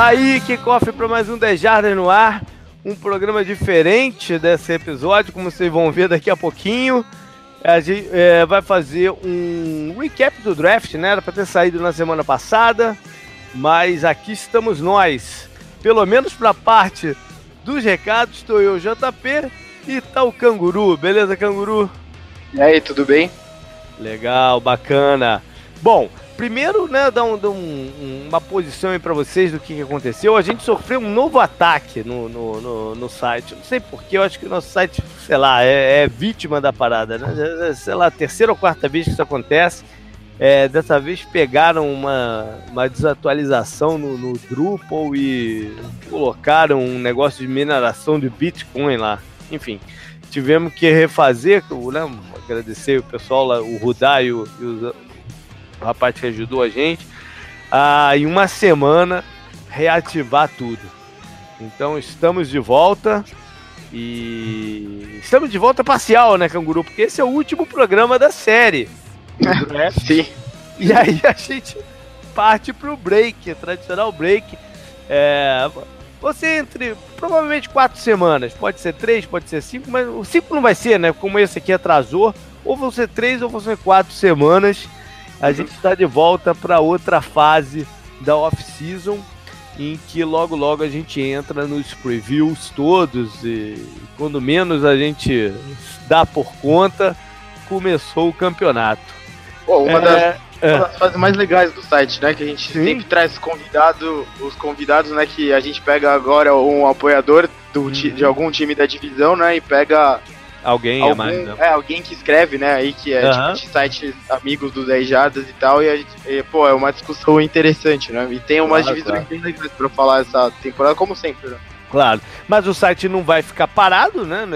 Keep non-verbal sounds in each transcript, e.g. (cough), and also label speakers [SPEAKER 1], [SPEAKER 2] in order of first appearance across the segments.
[SPEAKER 1] Tá aí, kickoff para mais um 10 Jardas no ar. Um programa diferente desse episódio, como vocês vão ver daqui a pouquinho. A gente é, vai fazer um recap do draft, né? Era para ter saído na semana passada, mas aqui estamos nós. Pelo menos para a parte dos recados, estou eu, JP, e tá o Canguru. Beleza, Canguru?
[SPEAKER 2] E aí, tudo bem?
[SPEAKER 1] Legal, bacana. Bom, primeiro, né, dar, um, dar um, uma posição aí pra vocês do que, que, aconteceu. A gente sofreu um novo ataque no, no, no, no site. Não sei porquê, eu acho que o nosso site, sei lá, é, é, vítima da parada, né? Sei lá, terceira ou quarta vez que isso acontece. É, dessa vez pegaram uma, uma desatualização no, no Drupal e colocaram um negócio de mineração de Bitcoin lá. Enfim, tivemos que refazer, né, agradecer o pessoal lá, o Rudá e o, e o o rapaz que ajudou a gente, a, em uma semana reativar tudo. Então estamos de volta e estamos de volta parcial, né, Canguru? Porque esse é o último programa da série.
[SPEAKER 2] É, sim.
[SPEAKER 1] E aí a gente parte pro break, tradicional break. É, você entre provavelmente quatro semanas, pode ser três, pode ser cinco, mas o cinco não vai ser, né? Como esse aqui atrasou, ou vão ser três ou vão ser quatro semanas a gente está de volta para outra fase da off-season, em que logo logo a gente entra nos previews todos e quando menos a gente dá por conta, começou o campeonato.
[SPEAKER 2] Pô, uma, é, das, é. uma, das, fases mais legais do site, né? Que a gente Sim. sempre traz convidado, os convidados, né? Que a gente pega agora um apoiador do, uhum. de algum time da divisão, né? E pega
[SPEAKER 1] Alguém
[SPEAKER 2] Algum,
[SPEAKER 1] a mais, né?
[SPEAKER 2] É, alguém que escreve, né, aí que é tipo, de sites amigos dos 10 Jardas e tal, e, a gente, e, pô, é uma discussão interessante, né? E tem umas claro, divisões claro. bem legais pra falar essa temporada, como sempre, né?
[SPEAKER 1] Claro, mas o site não vai ficar parado, né,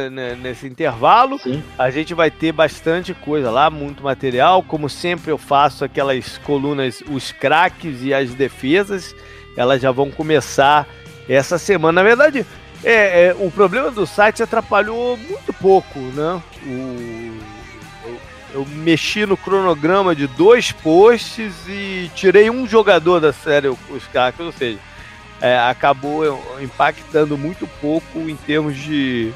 [SPEAKER 1] nesse intervalo.
[SPEAKER 2] Sim.
[SPEAKER 1] A gente vai ter bastante coisa lá, muito material. Como sempre, eu faço aquelas colunas, os craques e as defesas. Elas já vão começar essa semana. Na verdade, é, é, o problema do site atrapalhou muito pouco, né? O, eu, eu, mexi no cronograma de dois posts e tirei um jogador da série, os caras, ou seja, é, acabou impactando muito pouco em termos de,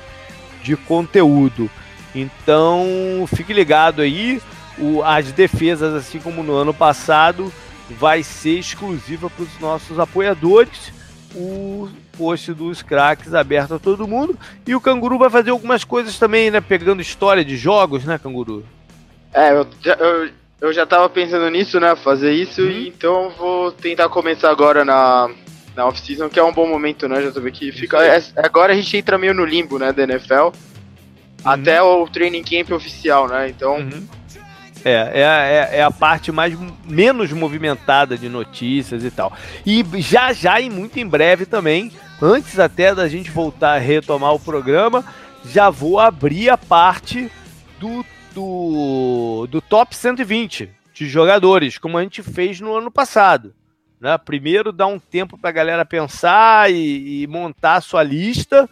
[SPEAKER 1] de conteúdo. Então, fique ligado aí. O, as defesas, assim como no ano passado, vai ser exclusiva para os nossos apoiadores. O post dos craques aberto a todo mundo. E o Canguru vai fazer algumas coisas também, né? Pegando história de jogos, né, Canguru?
[SPEAKER 2] É, eu já, eu, eu já tava pensando nisso, né? Fazer isso, uhum. e então vou tentar começar agora na, na off-season, que é um bom momento, né? Já tô vendo que fica. É, agora a gente entra meio no limbo, né, da NFL. Uhum. Até o training camp oficial, né? Então. Uhum.
[SPEAKER 1] É, é, é, é, a parte mais menos movimentada de notícias e tal. E já já e muito em breve também antes até da gente voltar a retomar o programa, já vou abrir a parte do, do, do top 120 de jogadores, como a gente fez no ano passado. Né? Primeiro dá um tempo para a galera pensar e, e, montar a sua lista.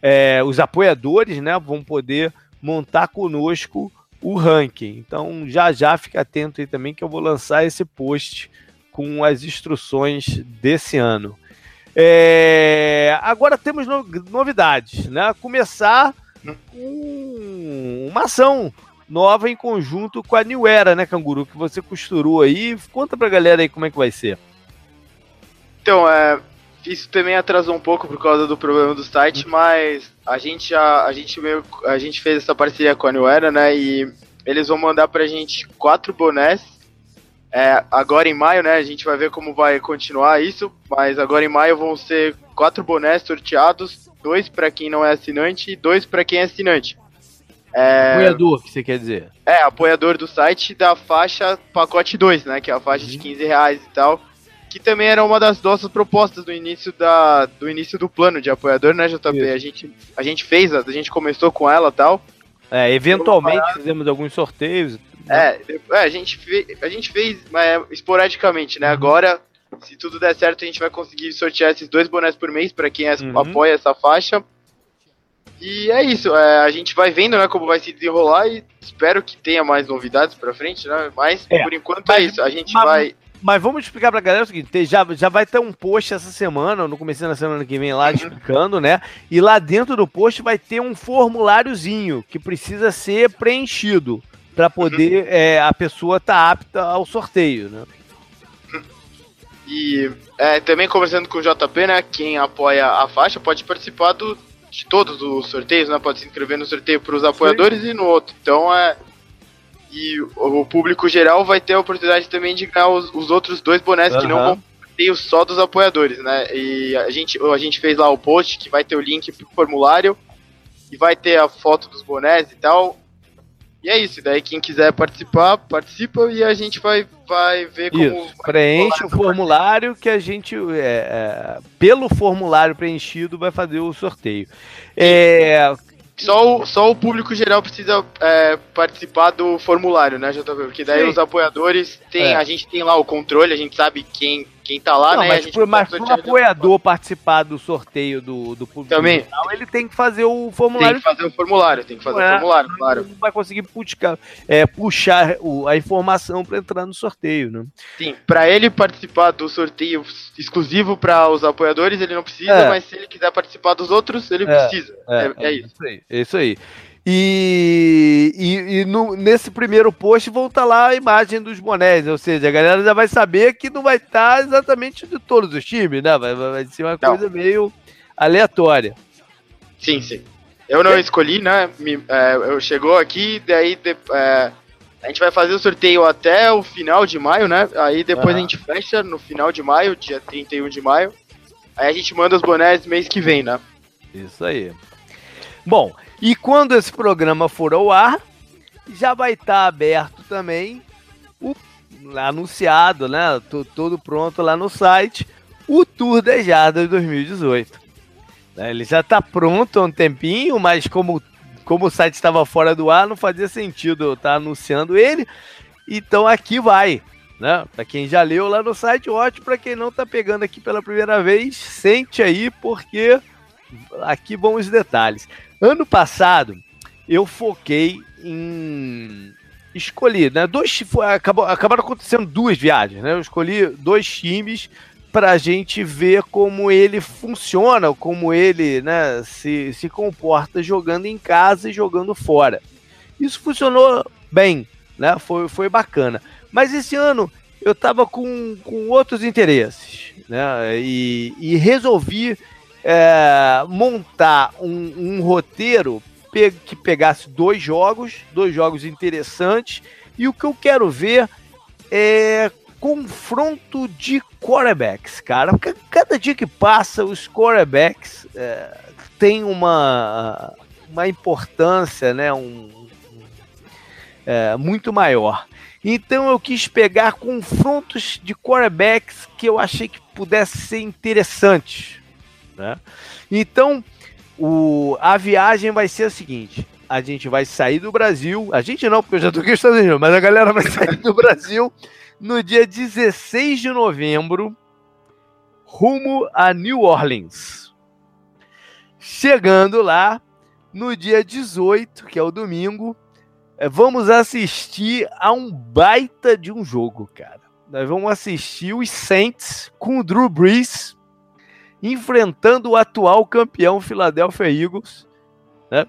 [SPEAKER 1] É, os apoiadores né, vão poder montar conosco o ranking. Então já já fica atento aí também que eu vou lançar esse post com as instruções desse ano. É, agora temos no, novidades, né? Começar com uma ação nova em conjunto com a New Era, né, Canguru? Que você costurou aí. Conta pra galera aí como é que vai ser.
[SPEAKER 2] Então, é, isso também atrasou um pouco por causa do problema do site, mas a gente já, a gente meio, a gente fez essa parceria com a New Era, né? E eles vão mandar pra gente quatro bonés é, agora em maio, né, a gente vai ver como vai continuar isso, mas agora em maio vão ser quatro bonés sorteados, dois para quem não é assinante e dois para quem é assinante.
[SPEAKER 1] É, apoiador, que você quer dizer?
[SPEAKER 2] É, apoiador do site da faixa pacote 2, né, que é a faixa uhum. de 15 reais e tal, que também era uma das nossas propostas do início, da, do, início do plano de apoiador, né, JP? A gente, a gente fez, a gente começou com ela e tal.
[SPEAKER 1] É, eventualmente fizemos alguns sorteios
[SPEAKER 2] é, é, a, gente fez, a gente fez é, esporadicamente, né? Uhum. Agora, se tudo der certo, a gente vai conseguir sortear esses dois bonés por mês para quem uhum. apoia essa faixa. E é isso, é, a gente vai vendo né, como vai se desenrolar e espero que tenha mais novidades pra frente, né? Mas é, por enquanto é mas, é isso, a gente
[SPEAKER 1] mas,
[SPEAKER 2] vai.
[SPEAKER 1] Mas vamos explicar pra galera o seguinte: já, já vai ter um post essa semana, no começo da semana que vem lá, uhum. explicando, né? E lá dentro do post vai ter um formuláriozinho que precisa ser preenchido para poder uhum. é, a pessoa estar tá apta ao sorteio, né?
[SPEAKER 2] E é, também conversando com o JP, né? Quem apoia a faixa pode participar do, de todos os sorteios, né? Pode se inscrever no sorteio para os apoiadores Sim. e no outro. Então é. E o público geral vai ter a oportunidade também de ganhar os, os outros dois bonés uhum. que não vão sorteio só dos apoiadores, né? E a gente, a gente fez lá o post que vai ter o link pro formulário e vai ter a foto dos bonés e tal. E é isso, daí quem quiser participar, participa e a gente vai, vai ver como. Isso,
[SPEAKER 1] preenche o formulário que a gente, é, é, pelo formulário preenchido, vai fazer o sorteio. É,
[SPEAKER 2] só o, só o público geral precisa é, participar do formulário, né, JP? Porque daí Sim. os apoiadores tem, é. a gente tem lá o controle, a gente sabe quem quem tá lá, não, né?
[SPEAKER 1] Mas, pro, mas pro apoiador participar do sorteio do, do
[SPEAKER 2] público Também.
[SPEAKER 1] ele tem que fazer o formulário.
[SPEAKER 2] Tem que fazer o formulário, tem que fazer é, o formulário, claro. Ele
[SPEAKER 1] não vai conseguir puxar, é, puxar o, a informação para entrar no sorteio, né?
[SPEAKER 2] Sim, para ele participar do sorteio exclusivo para os apoiadores, ele não precisa, é. mas se ele quiser participar dos outros, ele é, precisa. É, é, é isso. isso
[SPEAKER 1] aí. É isso aí. E, e, e no, nesse primeiro post vão estar tá lá a imagem dos bonés, ou seja, a galera já vai saber que não vai estar tá exatamente de todos os times, né? Vai, vai ser uma não. coisa meio aleatória.
[SPEAKER 2] Sim, sim. Eu não é. escolhi, né? Me, é, eu chegou aqui, daí de, é, a gente vai fazer o sorteio até o final de maio, né? Aí depois a gente fecha no final de maio, dia 31 de maio. Aí a gente manda os bonés mês que vem, né?
[SPEAKER 1] Isso aí. Bom, e quando esse programa for ao ar, já vai estar tá aberto também o anunciado, né? Todo pronto lá no site, o Tour das Jardas 2018. Né, ele já está pronto há um tempinho, mas como, como o site estava fora do ar, não fazia sentido eu estar tá anunciando ele. Então aqui vai. Né? Para quem já leu lá no site, ótimo. Para quem não está pegando aqui pela primeira vez, sente aí, porque aqui vão os detalhes. Ano passado, eu foquei em escolher, né? Dois, acabou, acabaram acontecendo duas viagens, né? Eu escolhi dois times para a gente ver como ele funciona, como ele né, se, se comporta jogando em casa e jogando fora. Isso funcionou bem, né? Foi, foi bacana. Mas esse ano eu estava com, com outros interesses, né? E, e resolvi é, montar um, um roteiro pe que pegasse dois jogos, dois jogos interessantes, e o que eu quero ver é confronto de quarterbacks, cara. Porque cada dia que passa, os quarterbacks é, têm uma, uma importância, né? Um, é, muito maior. Então eu quis pegar confrontos de quarterbacks que eu achei que pudesse ser interessantes. Né? Então, o, a viagem vai ser a seguinte: a gente vai sair do Brasil, a gente não, porque eu já estou aqui nos Estados Unidos, mas a galera vai (laughs) sair do Brasil no dia 16 de novembro, rumo a New Orleans. Chegando lá, no dia 18, que é o domingo, eh, vamos assistir a um baita de um jogo, cara. Nós vamos assistir os Saints com o Drew Brees enfrentando o atual campeão Philadelphia Eagles, né?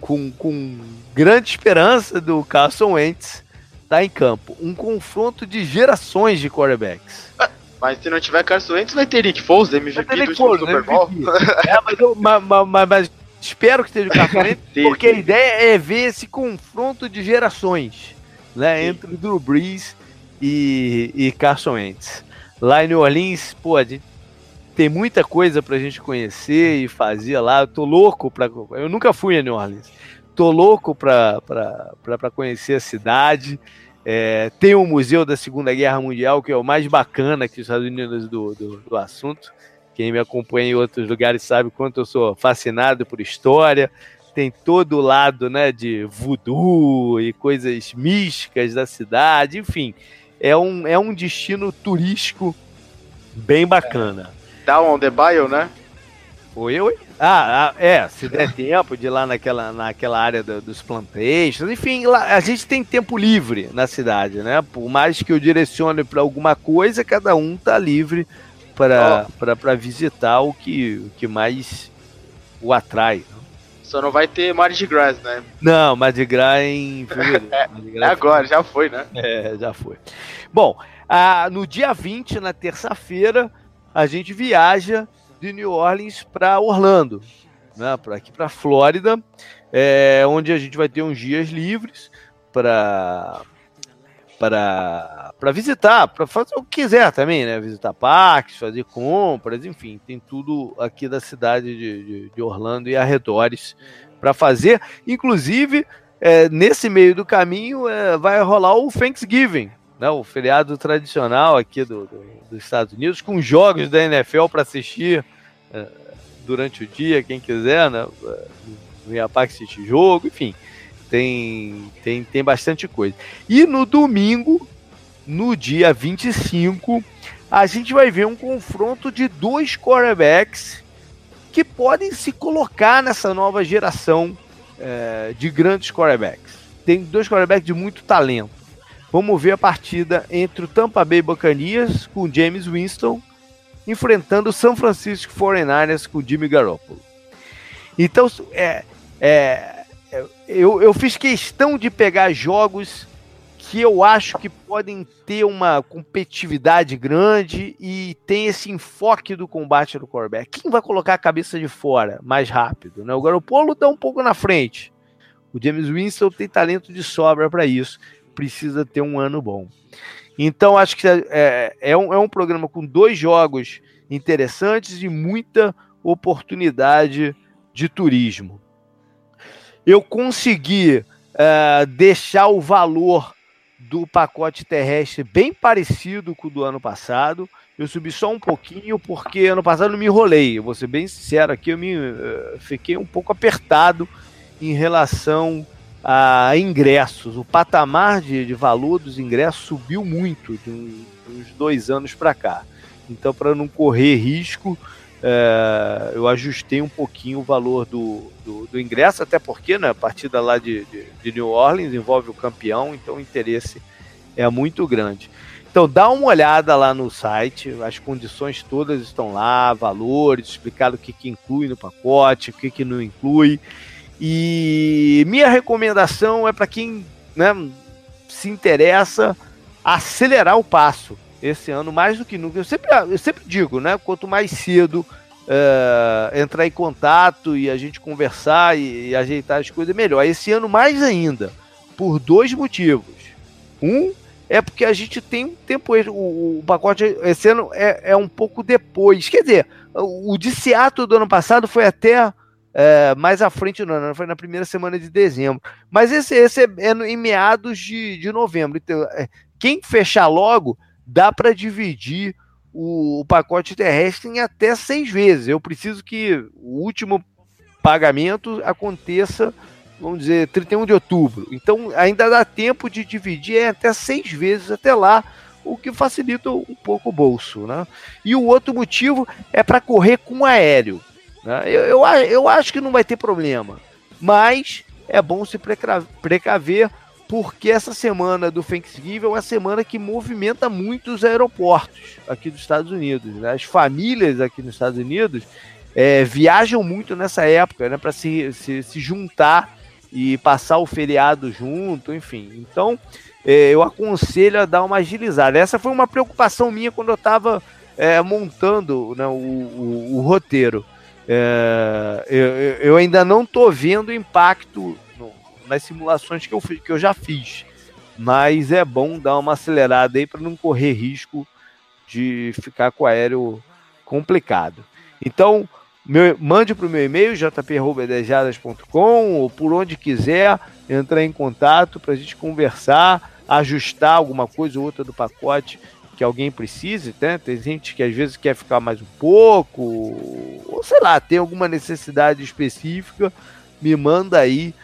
[SPEAKER 1] com, com grande esperança do Carson Wentz estar tá em campo. Um confronto de gerações de quarterbacks.
[SPEAKER 2] Mas se não tiver Carson Wentz, vai ter Nick Foles, MVP Nick do Foles, Super Bowl.
[SPEAKER 1] é, mas, eu, mas, mas, mas, espero que esteja o Carson Wentz, (laughs) porque a ideia é ver esse confronto de gerações né, entre Drew Brees e, e Carson Wentz. Lá em New Orleans, pô, a gente tem muita coisa pra gente conhecer e fazer lá. Eu tô louco pra. Eu nunca fui a New Orleans. Tô louco pra, pra, pra, pra conhecer a cidade. É, tem o Museu da Segunda Guerra Mundial, que é o mais bacana aqui nos Estados Unidos do, do, do assunto. Quem me acompanha em outros lugares sabe quanto eu sou fascinado por história. Tem todo o lado né, de voodoo e coisas místicas da cidade. Enfim, é um, é um destino turístico bem bacana.
[SPEAKER 2] Down on the Bio, né?
[SPEAKER 1] Oi, oi? Ah, ah, é, se der tempo de ir lá naquela, naquela área do, dos plantations, enfim, lá, a gente tem tempo livre na cidade, né? Por mais que eu direcione para alguma coisa, cada um tá livre para oh. visitar o que, o que mais o atrai.
[SPEAKER 2] Só não vai ter Mardi Gras, né?
[SPEAKER 1] Não, Mardi Gras é em (laughs)
[SPEAKER 2] fevereiro. é, é agora, já foi, né?
[SPEAKER 1] É, já foi. Bom, ah, no dia 20, na terça-feira, a gente viaja de New Orleans para Orlando, né, para aqui para Flórida, é, onde a gente vai ter uns dias livres para para visitar, para fazer o que quiser também, né? Visitar parques, fazer compras, enfim, tem tudo aqui da cidade de, de, de Orlando e arredores para fazer. Inclusive, é, nesse meio do caminho é, vai rolar o Thanksgiving, né? O feriado tradicional aqui do, do dos Estados Unidos, com jogos da NFL para assistir uh, durante o dia, quem quiser, né? No Iapac assistir jogo, enfim, tem, tem, tem bastante coisa. E no domingo, no dia 25, a gente vai ver um confronto de dois quarterbacks que podem se colocar nessa nova geração uh, de grandes quarterbacks. Tem dois quarterbacks de muito talento. Vamos ver a partida entre o Tampa Bay Buccaneers com James Winston enfrentando o São Francisco 49ers com Jimmy Garoppolo. Então, é, é, é, eu, eu fiz questão de pegar jogos que eu acho que podem ter uma competitividade grande e tem esse enfoque do combate do quarterback. Quem vai colocar a cabeça de fora mais rápido? Né? O Garoppolo está um pouco na frente. O James Winston tem talento de sobra para isso precisa ter um ano bom. Então, acho que é, é, um, é um programa com dois jogos interessantes e muita oportunidade de turismo. Eu consegui uh, deixar o valor do pacote terrestre bem parecido com o do ano passado. Eu subi só um pouquinho porque ano passado eu me enrolei. Eu vou ser bem sincero aqui, eu me uh, fiquei um pouco apertado em relação a ingressos. O patamar de, de valor dos ingressos subiu muito de, um, uns dois anos para cá. Então, para não correr risco, é, eu ajustei um pouquinho o valor do, do, do, ingresso, até porque né, a partida lá de, de, de New Orleans envolve o campeão, então o interesse é muito grande. Então dá uma olhada lá no site, as condições todas estão lá, valores, explicado o que, que inclui no pacote, o que, que não inclui. E minha recomendação é para quem né, se interessa acelerar o passo esse ano mais do que nunca. Eu sempre, eu sempre digo, né? Quanto mais cedo é, entrar em contato e a gente conversar e, e, ajeitar as coisas, melhor. Esse ano mais ainda, por dois motivos. Um é porque a gente tem um tempo. O, o pacote esse ano é, é um pouco depois. Quer dizer, o de Seattle do ano passado foi até é, mais à frente no ano, foi na primeira semana de dezembro. Mas esse, esse é, é em meados de, de novembro. Então, é, quem fechar logo, dá para dividir o, o, pacote terrestre em até seis vezes. Eu preciso que o último pagamento aconteça, vamos dizer, 31 de outubro. Então ainda dá tempo de dividir em até seis vezes até lá, o que facilita um pouco o bolso. Né? E o outro motivo é para correr com aéreo. Né? Eu, eu, eu acho que não vai ter problema, mas é bom se precaver porque essa semana do Thanksgiving é uma semana que movimenta muito os aeroportos aqui dos Estados Unidos. Né? As famílias aqui nos Estados Unidos é, viajam muito nessa época né? para se, se, se, juntar e passar o feriado junto, enfim. Então é, eu aconselho a dar uma agilizada. Essa foi uma preocupação minha quando eu estava é, montando né, o, o, o roteiro. É, eu, eu, ainda não estou vendo impacto no, nas simulações que eu, que eu já fiz, mas é bom dar uma acelerada aí para não correr risco de ficar com o aéreo complicado. Então, meu, mande para o meu e-mail, jp.dejadas.com, ou por onde quiser, entrar em contato para a gente conversar, ajustar alguma coisa ou outra do pacote que alguém precise, né? Tem gente que às vezes quer ficar mais um pouco, ou sei lá, tem alguma necessidade específica, me manda aí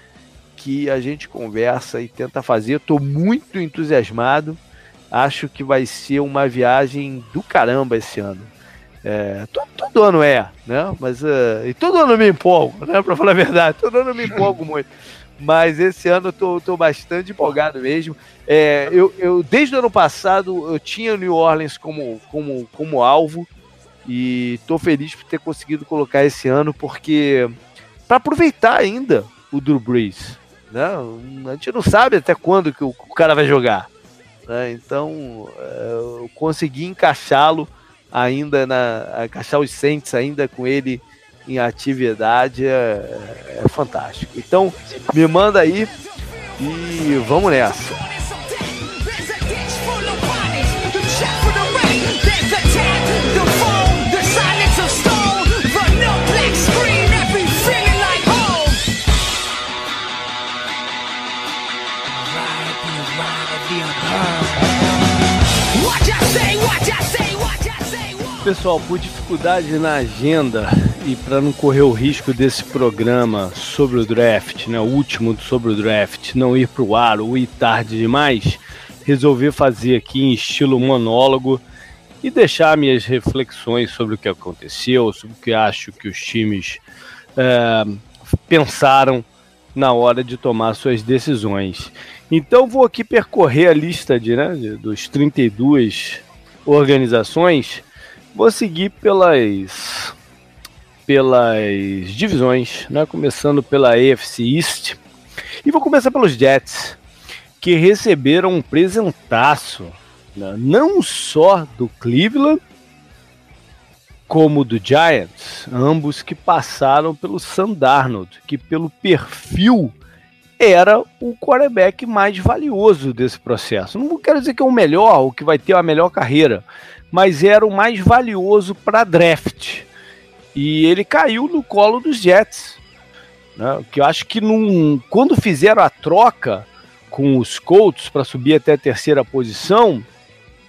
[SPEAKER 1] que a gente conversa e tenta fazer. Estou muito entusiasmado. Acho que vai ser uma viagem do caramba esse ano. É, todo, todo, ano é, né? Mas uh, e todo ano eu me empolgo, né? Para falar a verdade, todo ano eu me empolgo muito. (laughs) Mas esse ano eu tô, tô bastante empolgado mesmo. É, eu, eu, desde o ano passado eu tinha New Orleans como, como, como alvo e tô feliz por ter conseguido colocar esse ano porque para aproveitar ainda o Drew Brees, né? A gente não sabe até quando que o, o cara vai jogar, né? Então é, eu consegui encaixá-lo ainda na encaixar os Saints ainda com ele em atividade é, é fantástico. Então me manda aí e vamos nessa. Pessoal, por dificuldade na agenda e para não correr o risco desse programa sobre o draft, né, o último sobre o draft, não ir para o ar ou ir tarde demais, resolvi fazer aqui em estilo monólogo e deixar minhas reflexões sobre o que aconteceu, sobre o que acho que os times é, pensaram na hora de tomar suas decisões. Então vou aqui percorrer a lista de, né, dos 32 organizações Vou seguir pelas pelas divisões, né? Começando pela AFC East. E vou começar pelos Jets, que receberam um presentaço, né? não só do Cleveland, como do Giants, ambos que passaram pelo Sandarnold, que pelo perfil era o quarterback mais valioso desse processo. Não quero dizer que é o melhor, o que vai ter a melhor carreira, mas era o mais valioso para draft. E ele caiu no colo dos Jets. Né? Que eu acho que num, quando fizeram a troca com os Colts para subir até a terceira posição,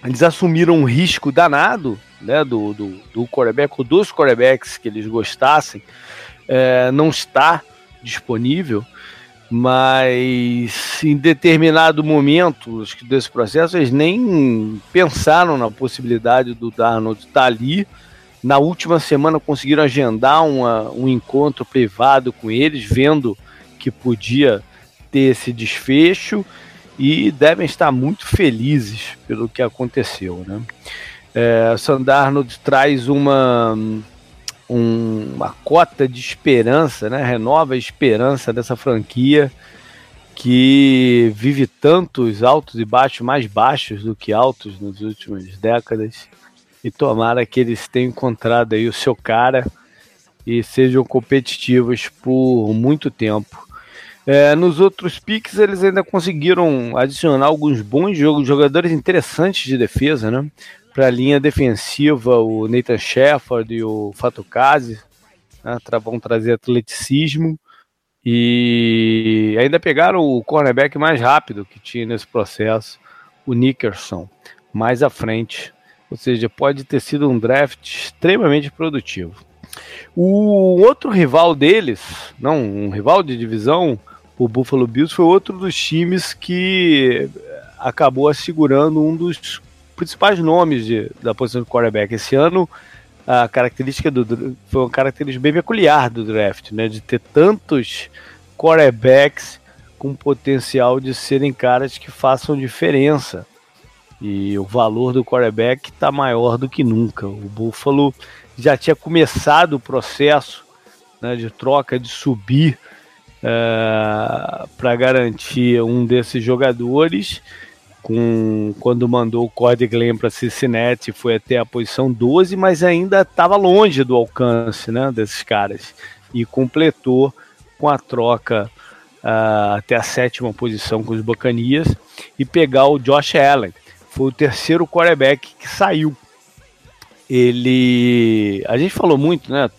[SPEAKER 1] eles assumiram um risco danado né, do, do, do quarterback, ou dos quarterbacks que eles gostassem, é, não está disponível mas em determinado momento acho que desse processo eles nem pensaram na possibilidade do Darnold estar ali. Na última semana conseguiram agendar uma, um encontro privado com eles, vendo que podia ter esse desfecho e devem estar muito felizes pelo que aconteceu. Né? É, Sandarnold traz uma um, uma cota de esperança, né? renova a esperança dessa franquia que vive tantos altos e baixos, mais baixos do que altos nas últimas décadas. E tomara que eles tenham encontrado aí o seu cara e sejam competitivos por muito tempo. É, nos outros picks eles ainda conseguiram adicionar alguns bons jogos, jogadores interessantes de defesa, né? Para a linha defensiva, o Nathan Shepard e o Fatukazi né, vão trazer atleticismo. E ainda pegaram o cornerback mais rápido que tinha nesse processo, o Nickerson, mais à frente. Ou seja, pode ter sido um draft extremamente produtivo. O outro rival deles, não, um rival de divisão, o Buffalo Bills, foi outro dos times que acabou assegurando um dos principais nomes de, da posição de quarterback. Esse ano, a característica do foi uma característica bem peculiar do draft, né? De ter tantos quarterbacks com potencial de serem caras que façam diferença. E o valor do quarterback está maior do que nunca. O Buffalo já tinha começado o processo né, de troca, de subir uh, eh, para garantir um desses jogadores com quando mandou o Cordy Glenn para Cincinnati, foi até a posição 12, mas ainda estava longe do alcance né, desses caras. E completou com a troca uh, até a sétima posição com os Bacanias e pegar o Josh Allen. Foi o terceiro quarterback que saiu. Ele. A gente falou muito, né?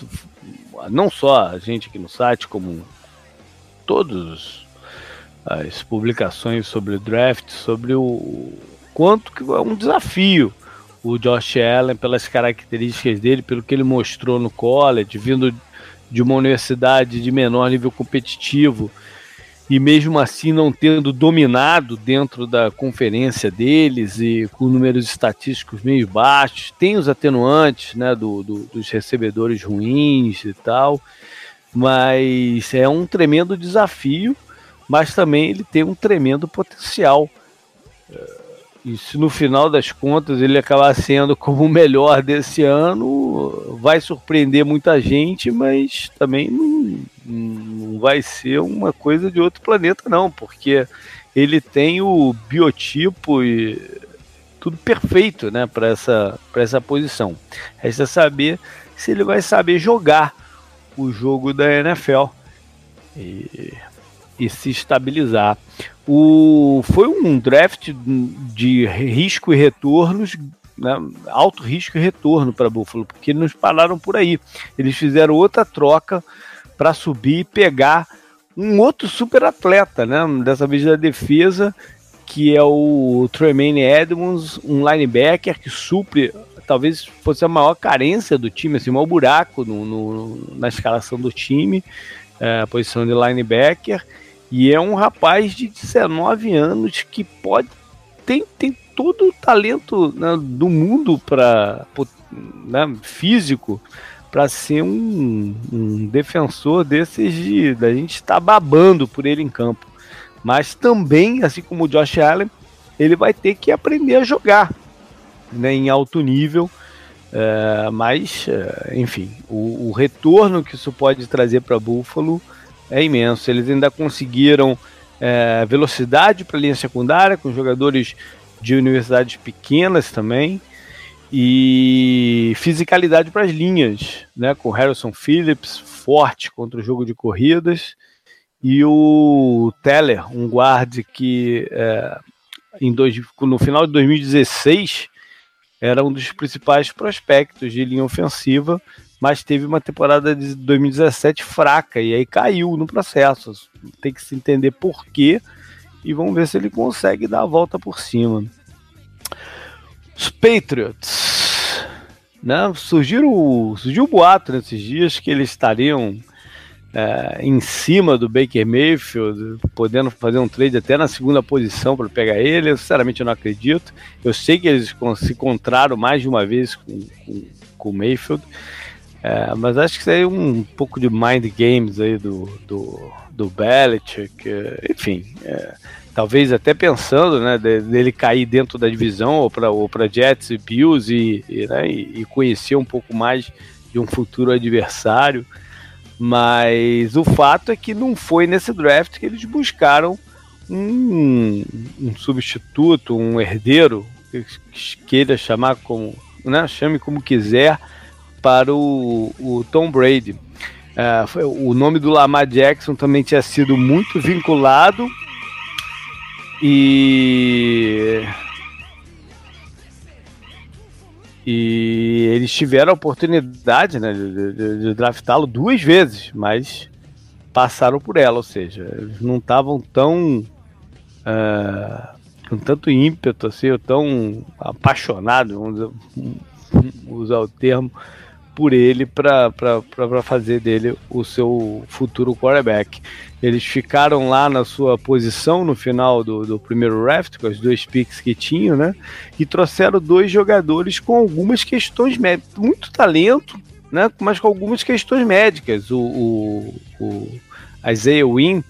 [SPEAKER 1] Não só a gente aqui no site, como todos as publicações sobre o draft, sobre o quanto que é um desafio o Josh Allen pelas características dele, pelo que ele mostrou no college, vindo de uma universidade de menor nível competitivo e mesmo assim não tendo dominado dentro da conferência deles e com números estatísticos meio baixos, tem os atenuantes né, do, do, dos recebedores ruins e tal, mas é um tremendo desafio, mas também ele tem um tremendo potencial. E se no final das contas ele acabar sendo como o melhor desse ano, vai surpreender muita gente, mas também não, não vai ser uma coisa de outro planeta, não, porque ele tem o biotipo e tudo perfeito né, para essa, essa posição. Resta saber se ele vai saber jogar o jogo da NFL e, e se estabilizar. O, foi um draft de risco e retornos, né, alto risco e retorno para Buffalo, porque eles nos pararam por aí. Eles fizeram outra troca para subir e pegar um outro super atleta, né, dessa vez da defesa, que é o Tremaine Edmonds, um linebacker que supre, talvez fosse a maior carência do time, assim, o maior buraco no, no na escalação do time, é, a posição de linebacker e é um rapaz de 19 anos que pode. tem, tem todo o talento né, do mundo para né, físico para ser um, um, defensor desses de da gente estar tá babando por ele em campo. Mas também, assim como o Josh Allen, ele vai ter que aprender a jogar né, em alto nível. É, mas, é, enfim, o, o, retorno que isso pode trazer para Buffalo é imenso. Eles ainda conseguiram é, velocidade para a linha secundária, com jogadores de universidades pequenas também, e fisicalidade para as linhas, né, com Harrison Phillips forte contra o jogo de corridas, e o Teller, um guarde que é, em dois, no final de 2016 era um dos principais prospectos de linha ofensiva, mas teve uma temporada de 2017 fraca e aí caiu no processo. Tem que se entender por quê e vamos ver se ele consegue dar a volta por cima. Os Patriots, né? Surgiram, surgiu o boato nesses dias que eles estariam é, em cima do Baker Mayfield, podendo fazer um trade até na segunda posição para pegar ele. Eu sinceramente não acredito. Eu sei que eles se encontraram mais de uma vez com, com, com o Mayfield. É, mas acho que é um pouco de mind games aí do, do, do Belichick, enfim, é, talvez até pensando, né, dele cair dentro da divisão ou para Jets e Bills e, e, né, e, conhecer um pouco mais de um futuro adversário, mas o fato é que não foi nesse draft que eles buscaram um, um substituto, um herdeiro, que queira chamar como, né, chame como quiser, para o, o Tom Brady. Foi, o nome do Lamar Jackson também tinha sido muito vinculado e e eles tiveram a oportunidade né, de, de, de draftá-lo duas vezes, mas passaram por ela, ou seja, eles não estavam tão uh, com tanto ímpeto assim, tão apaixonados, vamos usar o termo, por ele para fazer dele o seu futuro quarterback. Eles ficaram lá na sua posição no final do, do primeiro draft, com as duas picks que tinham, né? E trouxeram dois jogadores com algumas questões médicas, muito talento, né? Mas com algumas questões médicas. O, o, o Isaiah Wynn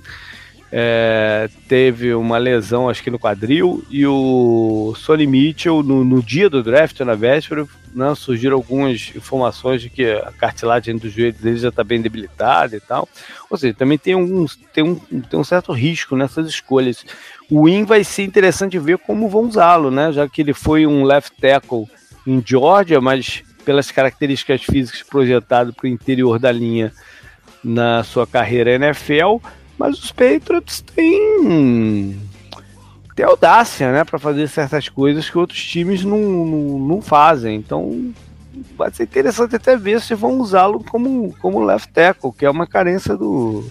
[SPEAKER 1] é, teve uma lesão, acho que no quadril, e o Sonny Mitchell, no, no dia do draft, na véspera, né, surgiram algumas informações de que a cartilagem dos joelhos dele já está bem debilitada e tal. Ou seja, também tem um, tem, um, tem um certo risco nessas escolhas. O Win vai ser interessante ver como vão usá-lo, né? Já que ele foi um left tackle em Georgia, mas pelas características físicas projetado para o interior da linha na sua carreira NFL, mas os Patriots têm tem audácia, né, para fazer certas coisas que outros times não, não, não, fazem. Então, vai ser interessante até ver se vão usá-lo como, como left tackle, que é uma carência do,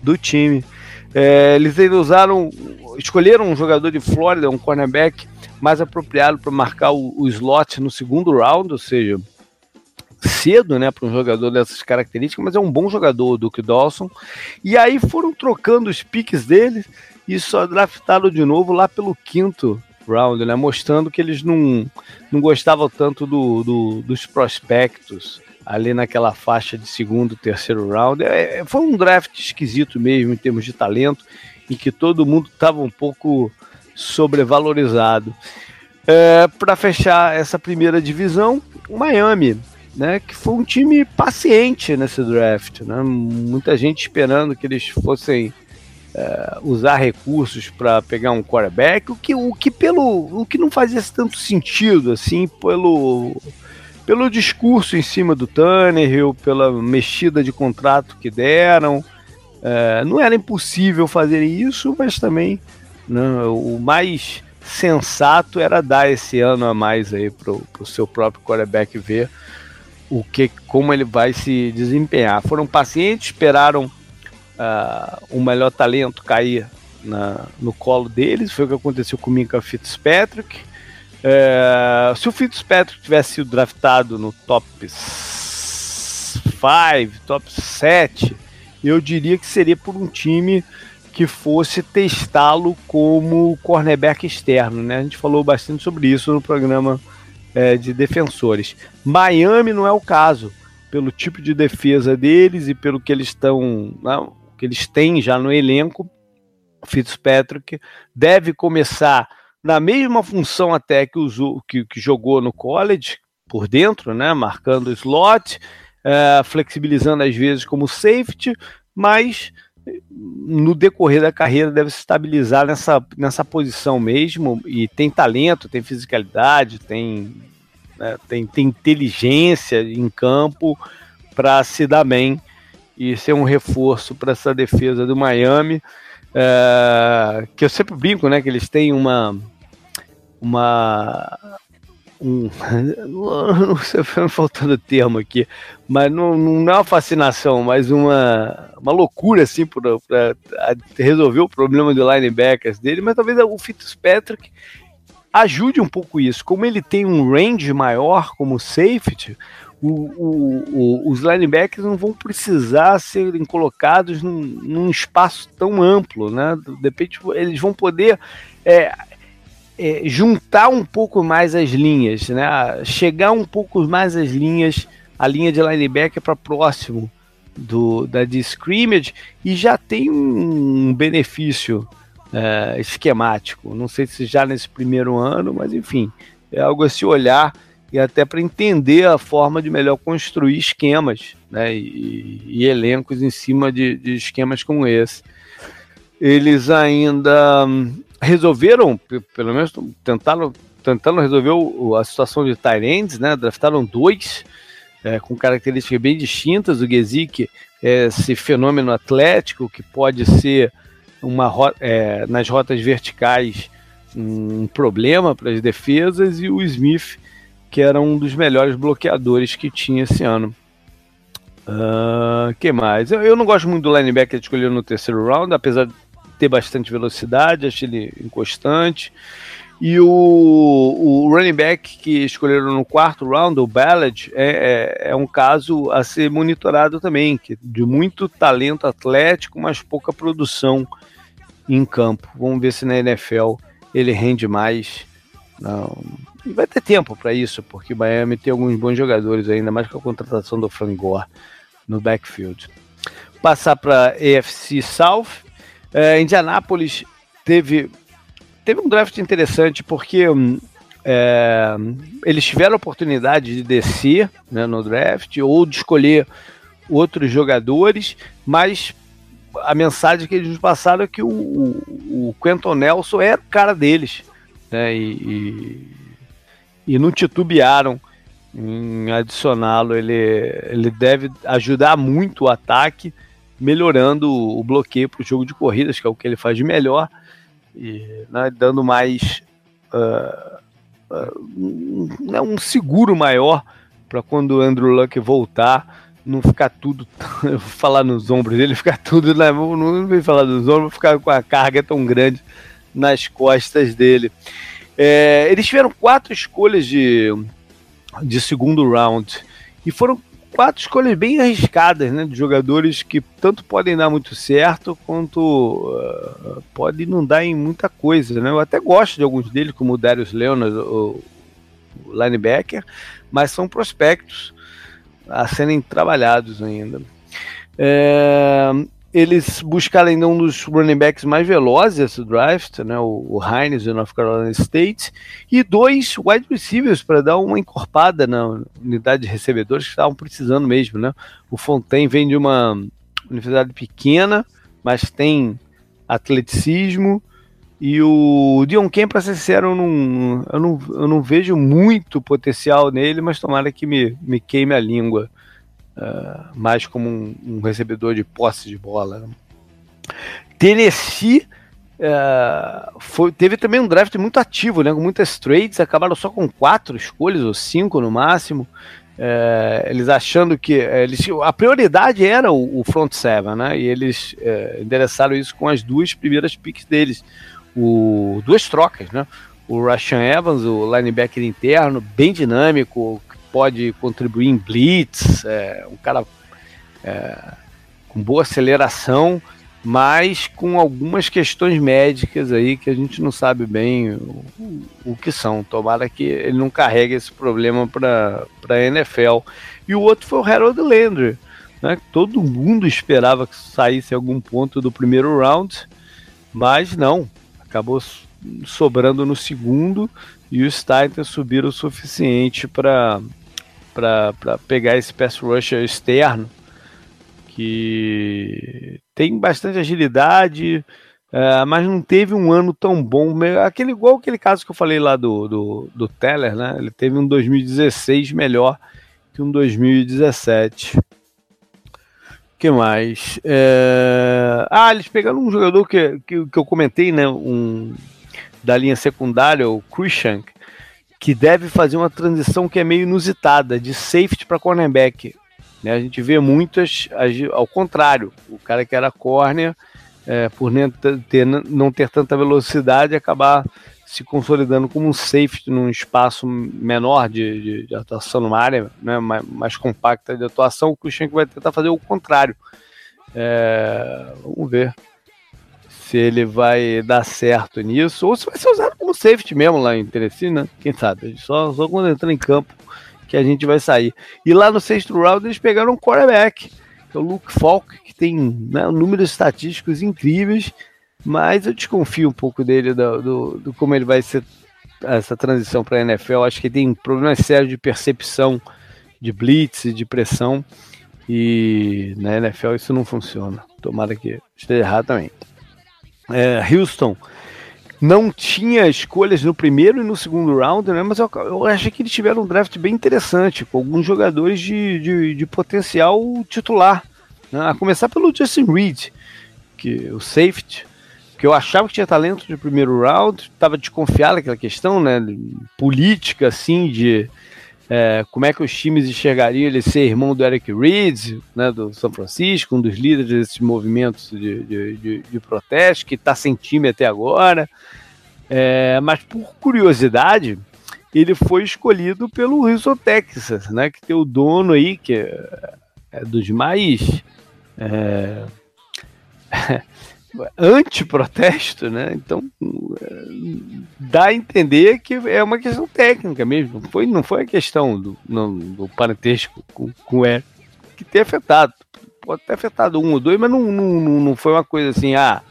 [SPEAKER 1] do time. É, eles ainda usaram, escolheram um jogador de Flórida, um cornerback mais apropriado para marcar o, o slot no segundo round, ou seja, cedo, né, para um jogador dessas características, mas é um bom jogador, o Duke Dawson. E aí foram trocando os piques dele e só draftaram de novo lá pelo quinto round, né, mostrando que eles não, não gostavam tanto do, do dos prospectos ali naquela faixa de segundo, terceiro round. É, foi um draft esquisito mesmo em termos de talento, em que todo mundo estava um pouco sobrevalorizado. É, Para fechar essa primeira divisão, o Miami, né, que foi um time paciente nesse draft. Né? Muita gente esperando que eles fossem é, usar recursos para pegar um quarterback, o que, o que pelo o que não fazia tanto sentido assim pelo pelo discurso em cima do Tannehill, pela mexida de contrato que deram. É, não era impossível fazer isso, mas também né, o mais sensato era dar esse ano a mais aí pro, pro seu próprio quarterback ver o que, como ele vai se desempenhar. Foram pacientes, esperaram uh, o melhor talento cair na, no colo deles. Foi o que aconteceu com o Minka Fitzpatrick. É, se o Fitzpatrick tivesse sido draftado no top 5, top 7, eu diria que seria por um time que fosse testá-lo como cornerback externo. Né? A gente falou bastante sobre isso no programa é, de defensores. Miami não é o caso, pelo tipo de defesa deles e pelo que eles estão, né, que eles têm já no elenco. Fitzpatrick deve começar na mesma função até que, usou, que, que jogou no college, por dentro, né, marcando slot, é, flexibilizando às vezes como safety, mas no decorrer da carreira deve se estabilizar nessa, nessa posição mesmo e tem talento, tem fisicalidade, tem, né, tem, tem inteligência em campo para se dar bem e ser um reforço para essa defesa do Miami. É, que eu sempre brinco, né? Que eles têm uma uma um, (laughs) não sei, faltando termo aqui, mas não, não é uma fascinação, mas uma, uma loucura assim para resolver o problema de linebackers dele, mas talvez o Fitzpatrick ajude um pouco isso. Como ele tem um range maior como safety, o, o, o, os linebackers não vão precisar serem colocados num, num espaço tão amplo, né? De repente eles vão poder é, é, juntar um pouco mais as linhas, né? Chegar um pouco mais as linhas, a linha de linebacker para próximo do da de scrimmage e já tem um benefício é, esquemático. Não sei se já nesse primeiro ano, mas enfim, é algo a se olhar e até para entender a forma de melhor construir esquemas né, e, e elencos em cima de, de esquemas como esse. Eles ainda hum, resolveram, pelo menos tentaram, tentaram resolver a situação de Tyrands, né? Draftaram dois é, com características bem distintas. O Gesick é esse fenômeno atlético que pode ser uma é, nas rotas verticais um problema para as defesas e o Smith que era um dos melhores bloqueadores que tinha esse ano. Uh, que mais? Eu, eu, não gosto muito do linebacker escolhido no terceiro round, apesar de ter bastante velocidade, acho ele inconstante. E o, o running back que escolheram no quarto round, o Ballard, é, é, é, um caso a ser monitorado também, que de muito talento atlético, mas pouca produção em campo. Vamos ver se na NFL ele rende mais. Não. E vai ter tempo para isso, porque Miami tem alguns bons jogadores ainda, mais com a contratação do Frank Gore no backfield. Passar para AFC South, é, Indianápolis teve, teve um draft interessante porque hum, é, eles tiveram a oportunidade de descer né, no draft ou de escolher outros jogadores, mas a mensagem que eles nos passaram é que o, o, o Quentin Nelson era o cara deles. Né, e, e, e não titubearam em adicioná-lo. Ele, ele deve ajudar muito o ataque melhorando o bloqueio para o jogo de corridas, que é o que ele faz de melhor, e né, dando mais uh, uh, um, um seguro maior para quando o Andrew Luck voltar, não ficar tudo, (laughs) eu vou falar nos ombros dele, ficar tudo, né, não, vou falar dos ombros, ficar com a carga tão grande nas costas dele. É, eles tiveram quatro escolhas de, de segundo round E foram quatro escolhas bem arriscadas, né? De jogadores que tanto podem dar muito certo quanto uh, podem não dar em muita coisa, né? Eu até gosto de alguns deles, como o Darius Leonard, o, o linebacker, mas são prospectos a serem trabalhados ainda. É, eles buscaram ainda um dos running backs mais velozes desse draft, né, o, o Hines do North Carolina State, e dois wide receivers para dar uma encorpada na unidade de recebedores que estavam precisando mesmo. Né? O Fontaine vem de uma universidade pequena, mas tem atleticismo, e o Dion Kemp, para ser sincero, eu não, eu, não, eu não vejo muito potencial nele, mas tomara que me, me queime a língua. Uh, mais como um, um, recebedor de posse de bola. Tennessee uh, foi, teve também um draft muito ativo, né, com muitas trades, acabaram só com quatro escolhas ou cinco no máximo. Uh, eles achando que eles, a prioridade era o, o front seven, né? E eles endereçaram isso com as duas primeiras picks deles o, duas trocas, né? O Rashan Evans, o linebacker interno, bem dinâmico, pode contribuir em blitz, é, um cara é, com boa aceleração, mas com algumas questões médicas aí que a gente não sabe bem o, o que são. Tomara que ele não carregue esse problema para a NFL. E o outro foi o Harold Landry, né? Todo mundo esperava que saísse algum ponto do primeiro round, mas não acabou sobrando no segundo e os Titans subiram o suficiente para pegar esse pass rusher externo que tem bastante agilidade, é, mas não teve um ano tão bom. Aquele, igual aquele caso que eu falei lá do, do, do Teller, né? Ele teve um 2016 melhor que um 2017 que mais? É... Ah, eles pegaram um jogador que, que, que, eu comentei, né? Um, da linha secundária, o Christian, que deve fazer uma transição que é meio inusitada, de safety para cornerback. Né? A gente vê muitas, ao contrário, o cara que era corner, é, por ter, não ter tanta velocidade, acabar se consolidando como um safety num espaço menor de, de, de atuação numa área né, mais, mais, compacta de atuação, o Christian vai tentar fazer o contrário. É, vamos ver se ele vai dar certo nisso, ou se vai ser usado como safety mesmo lá em Tennessee, né? Quem sabe? Só, só quando entrar em campo que a gente vai sair. E lá no sexto round eles pegaram um quarterback, que é o Luke Falk, que tem né, números estatísticos incríveis mas eu desconfio um pouco dele, do, do, do como ele vai ser essa transição para a NFL. Acho que tem problemas sérios de percepção de blitz, de pressão. E na NFL isso não funciona. Tomara que esteja errado também. É, Houston não tinha escolhas no primeiro e no segundo round, né? Mas eu, eu achei que eles tiveram um draft bem interessante, com alguns jogadores de, de, de potencial titular. Né? A começar pelo Justin Reed, que o safety, que eu achava que tinha talento de primeiro round, estava desconfiado daquela questão, né, política, assim, de é, como é que os times enxergariam ele ser irmão do Eric Reed, né, do São Francisco, um dos líderes desses movimentos de, de, de, de protesto, que está sem time até agora. É, mas por curiosidade, ele foi escolhido pelo Houston Texas, né, que tem o dono aí, que é, é dos mais... (laughs) É, anti-protesto, né? Então dá a entender que é uma questão técnica mesmo. Não foi, não foi a questão do, não, do parentesco com, com o Eric que ter afetado. Pode ter afetado um ou dois, mas não, não, não foi uma coisa assim, ah,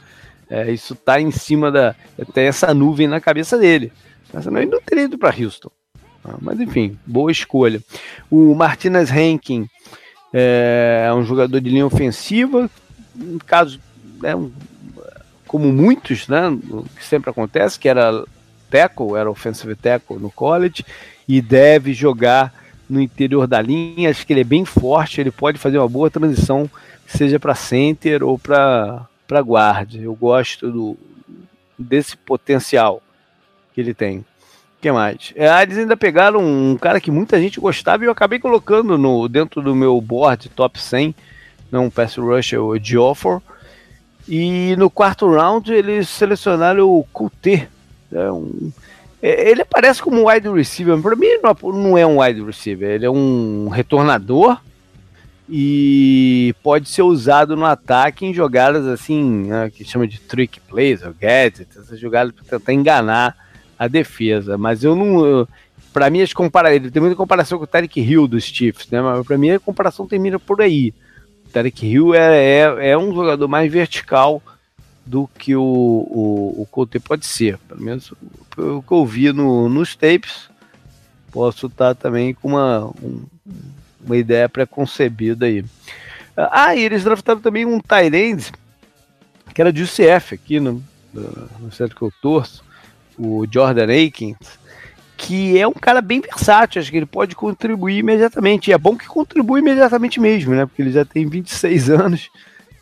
[SPEAKER 1] é, isso tá em cima da. Tem essa nuvem na cabeça dele. Senão ele não teria ido para Houston. Ah, mas enfim, boa escolha. O Martinez Rankin é, é um jogador de linha ofensiva, no caso, é um como muitos, né, que sempre acontece, que era tackle, era offensive tackle no college, e deve jogar no interior da linha. Acho que ele é bem forte, ele pode fazer uma boa transição, seja para center ou para guard. Eu gosto do, desse potencial que ele tem. Que mais? É, eles ainda pegaram um cara que muita gente gostava e eu acabei colocando no, dentro do meu board top 100, não um pass rusher, o Geoffrey e no quarto round eles selecionaram o Couté. É um, É, ele aparece como um wide receiver, para mim não é um wide receiver, ele é um retornador e pode ser usado no ataque em jogadas assim, né, que chama de trick plays, ou gadgets, essas jogadas para tentar enganar a defesa. Mas eu não. Para mim, as compara ele tem muita comparação com o Tarek Hill dos Chiefs, né? Mas para mim a comparação termina por aí. Tarek Hill é, é, é um jogador mais vertical do que o, o, o Cote pode ser. Pelo menos o que eu vi no, nos tapes. Posso estar também com uma, um, uma ideia preconcebida aí. Ah, e eles draftaram também um Tyrande, que era de UCF aqui no, no centro que eu torço, o Jordan Aikens, que é um cara bem versátil, acho que ele pode contribuir imediatamente. E é bom que contribui imediatamente mesmo, né? Porque ele já tem 26 (laughs) anos,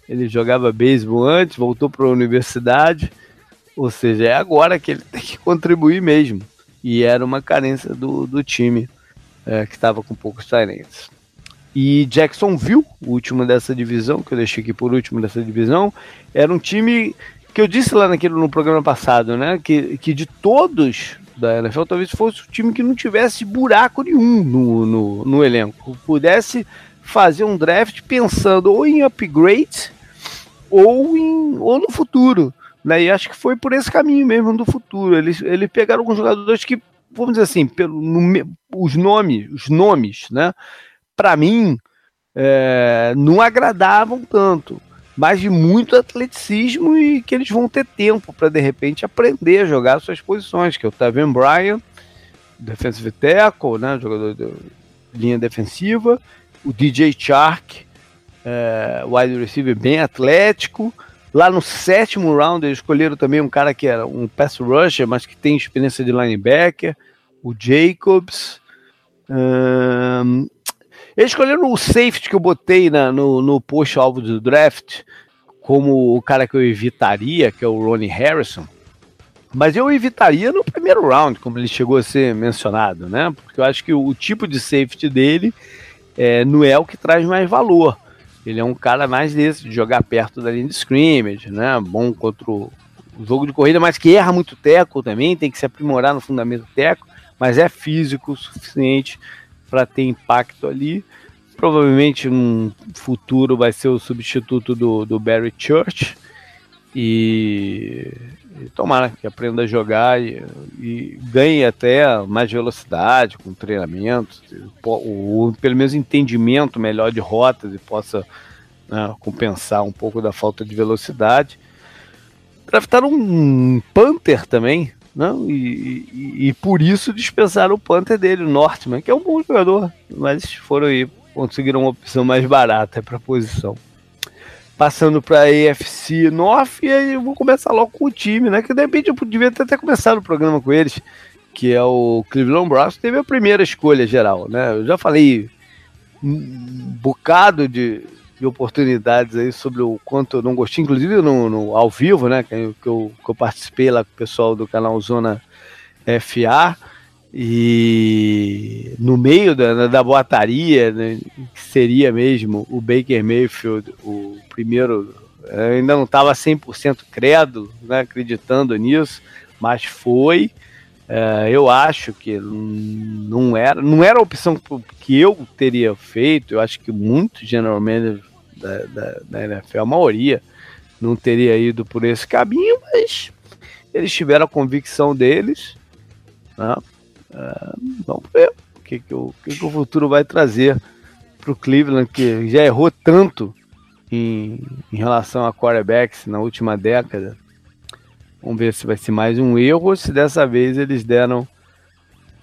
[SPEAKER 1] ele jogava beisebol antes, voltou para a universidade, ou seja, é agora que ele (laughs) tem que contribuir mesmo. E era uma carência do, do time é, que estava com poucos talentos. E Jacksonville, o último dessa divisão, que eu deixei aqui por último dessa divisão, era um time que eu disse lá naquele, no programa passado, né? Que, que de todos da NFL, talvez fosse o time que não tivesse buraco nenhum no, no, no elenco. Pudesse fazer um draft pensando ou em upgrade ou, em, ou no futuro. Né? E acho que foi por esse caminho mesmo do futuro. Eles, eles pegaram alguns jogadores que, vamos dizer assim, pelo, no, os nomes, os nomes, né? Para mim, é, não agradavam tanto mas de muito atleticismo e que eles vão ter tempo para de repente aprender a jogar suas posições, que é o Tavian Bryan, defensive tackle, né, jogador de linha defensiva, o DJ Chark, é, wide receiver bem atlético. Lá no sétimo round eles escolheram também um cara que era um pass rusher, mas que tem experiência de linebacker, o Jacobs. Um, eles escolheram o safety que eu botei na, no, no post-alvo do draft como o cara que eu evitaria, que é o Ronnie Harrison. Mas eu evitaria no primeiro round, como ele chegou a ser mencionado, né? Porque eu acho que o, tipo de safety dele é, não é o que traz mais valor. Ele é um cara mais desse, de jogar perto da linha de scrimmage, né? Bom contra o, o jogo de corrida, mas que erra muito teco também, tem que se aprimorar no fundamento teco, mas é físico o suficiente para ter impacto ali. Provavelmente no futuro vai ser o substituto do, do Barry Church. E, e tomara que aprenda a jogar e, e, ganhe até mais velocidade com treinamento, ou pelo menos entendimento melhor de rotas e possa né, compensar um pouco da falta de velocidade. Draftaram um Panther também, não, e, e, e, por isso dispensaram o Panther dele, o Northman, que é um bom jogador, mas foram aí, conseguiram uma opção mais barata para a posição. Passando para a AFC North, e aí eu vou começar logo com o time, né? Que de repente eu devia ter até começado o programa com eles, que é o Cleveland Browns, teve a primeira escolha geral, né? Eu já falei um bocado de, de oportunidades aí sobre o quanto eu não gostei, inclusive no, no ao vivo, né? Que eu, que eu, participei lá com o pessoal do canal Zona FA. E no meio da, da boataria, né, que seria mesmo o Baker Mayfield, o primeiro, ainda não estava 100% credo, né, acreditando nisso, mas foi. É, eu acho que não era, não era a opção que eu teria feito. Eu acho que muitos general managers da, da, da NFL, a maioria, não teria ido por esse caminho, mas eles tiveram a convicção deles. Né? É, vamos ver o que, que, o, que, que o futuro vai trazer para o Cleveland, que já errou tanto em, em relação a quarterbacks na última década. Vamos ver se vai ser mais um erro ou se dessa vez eles deram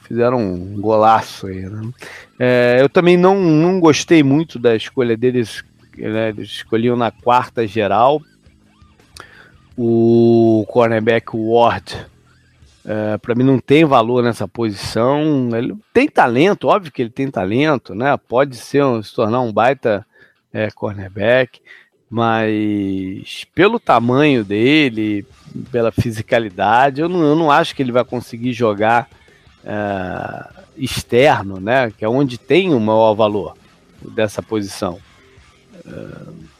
[SPEAKER 1] fizeram um golaço aí, né? é, eu também não, não gostei muito da escolha deles né, escolhiam na quarta geral o cornerback Ward. É, para mim não tem valor nessa posição. Ele tem talento, óbvio que ele tem talento, né? Pode ser se tornar um baita é, cornerback, mas pelo tamanho dele, pela fisicalidade, eu não, eu não acho que ele vai conseguir jogar é, externo, né? Que é onde tem o maior valor dessa posição. Uh,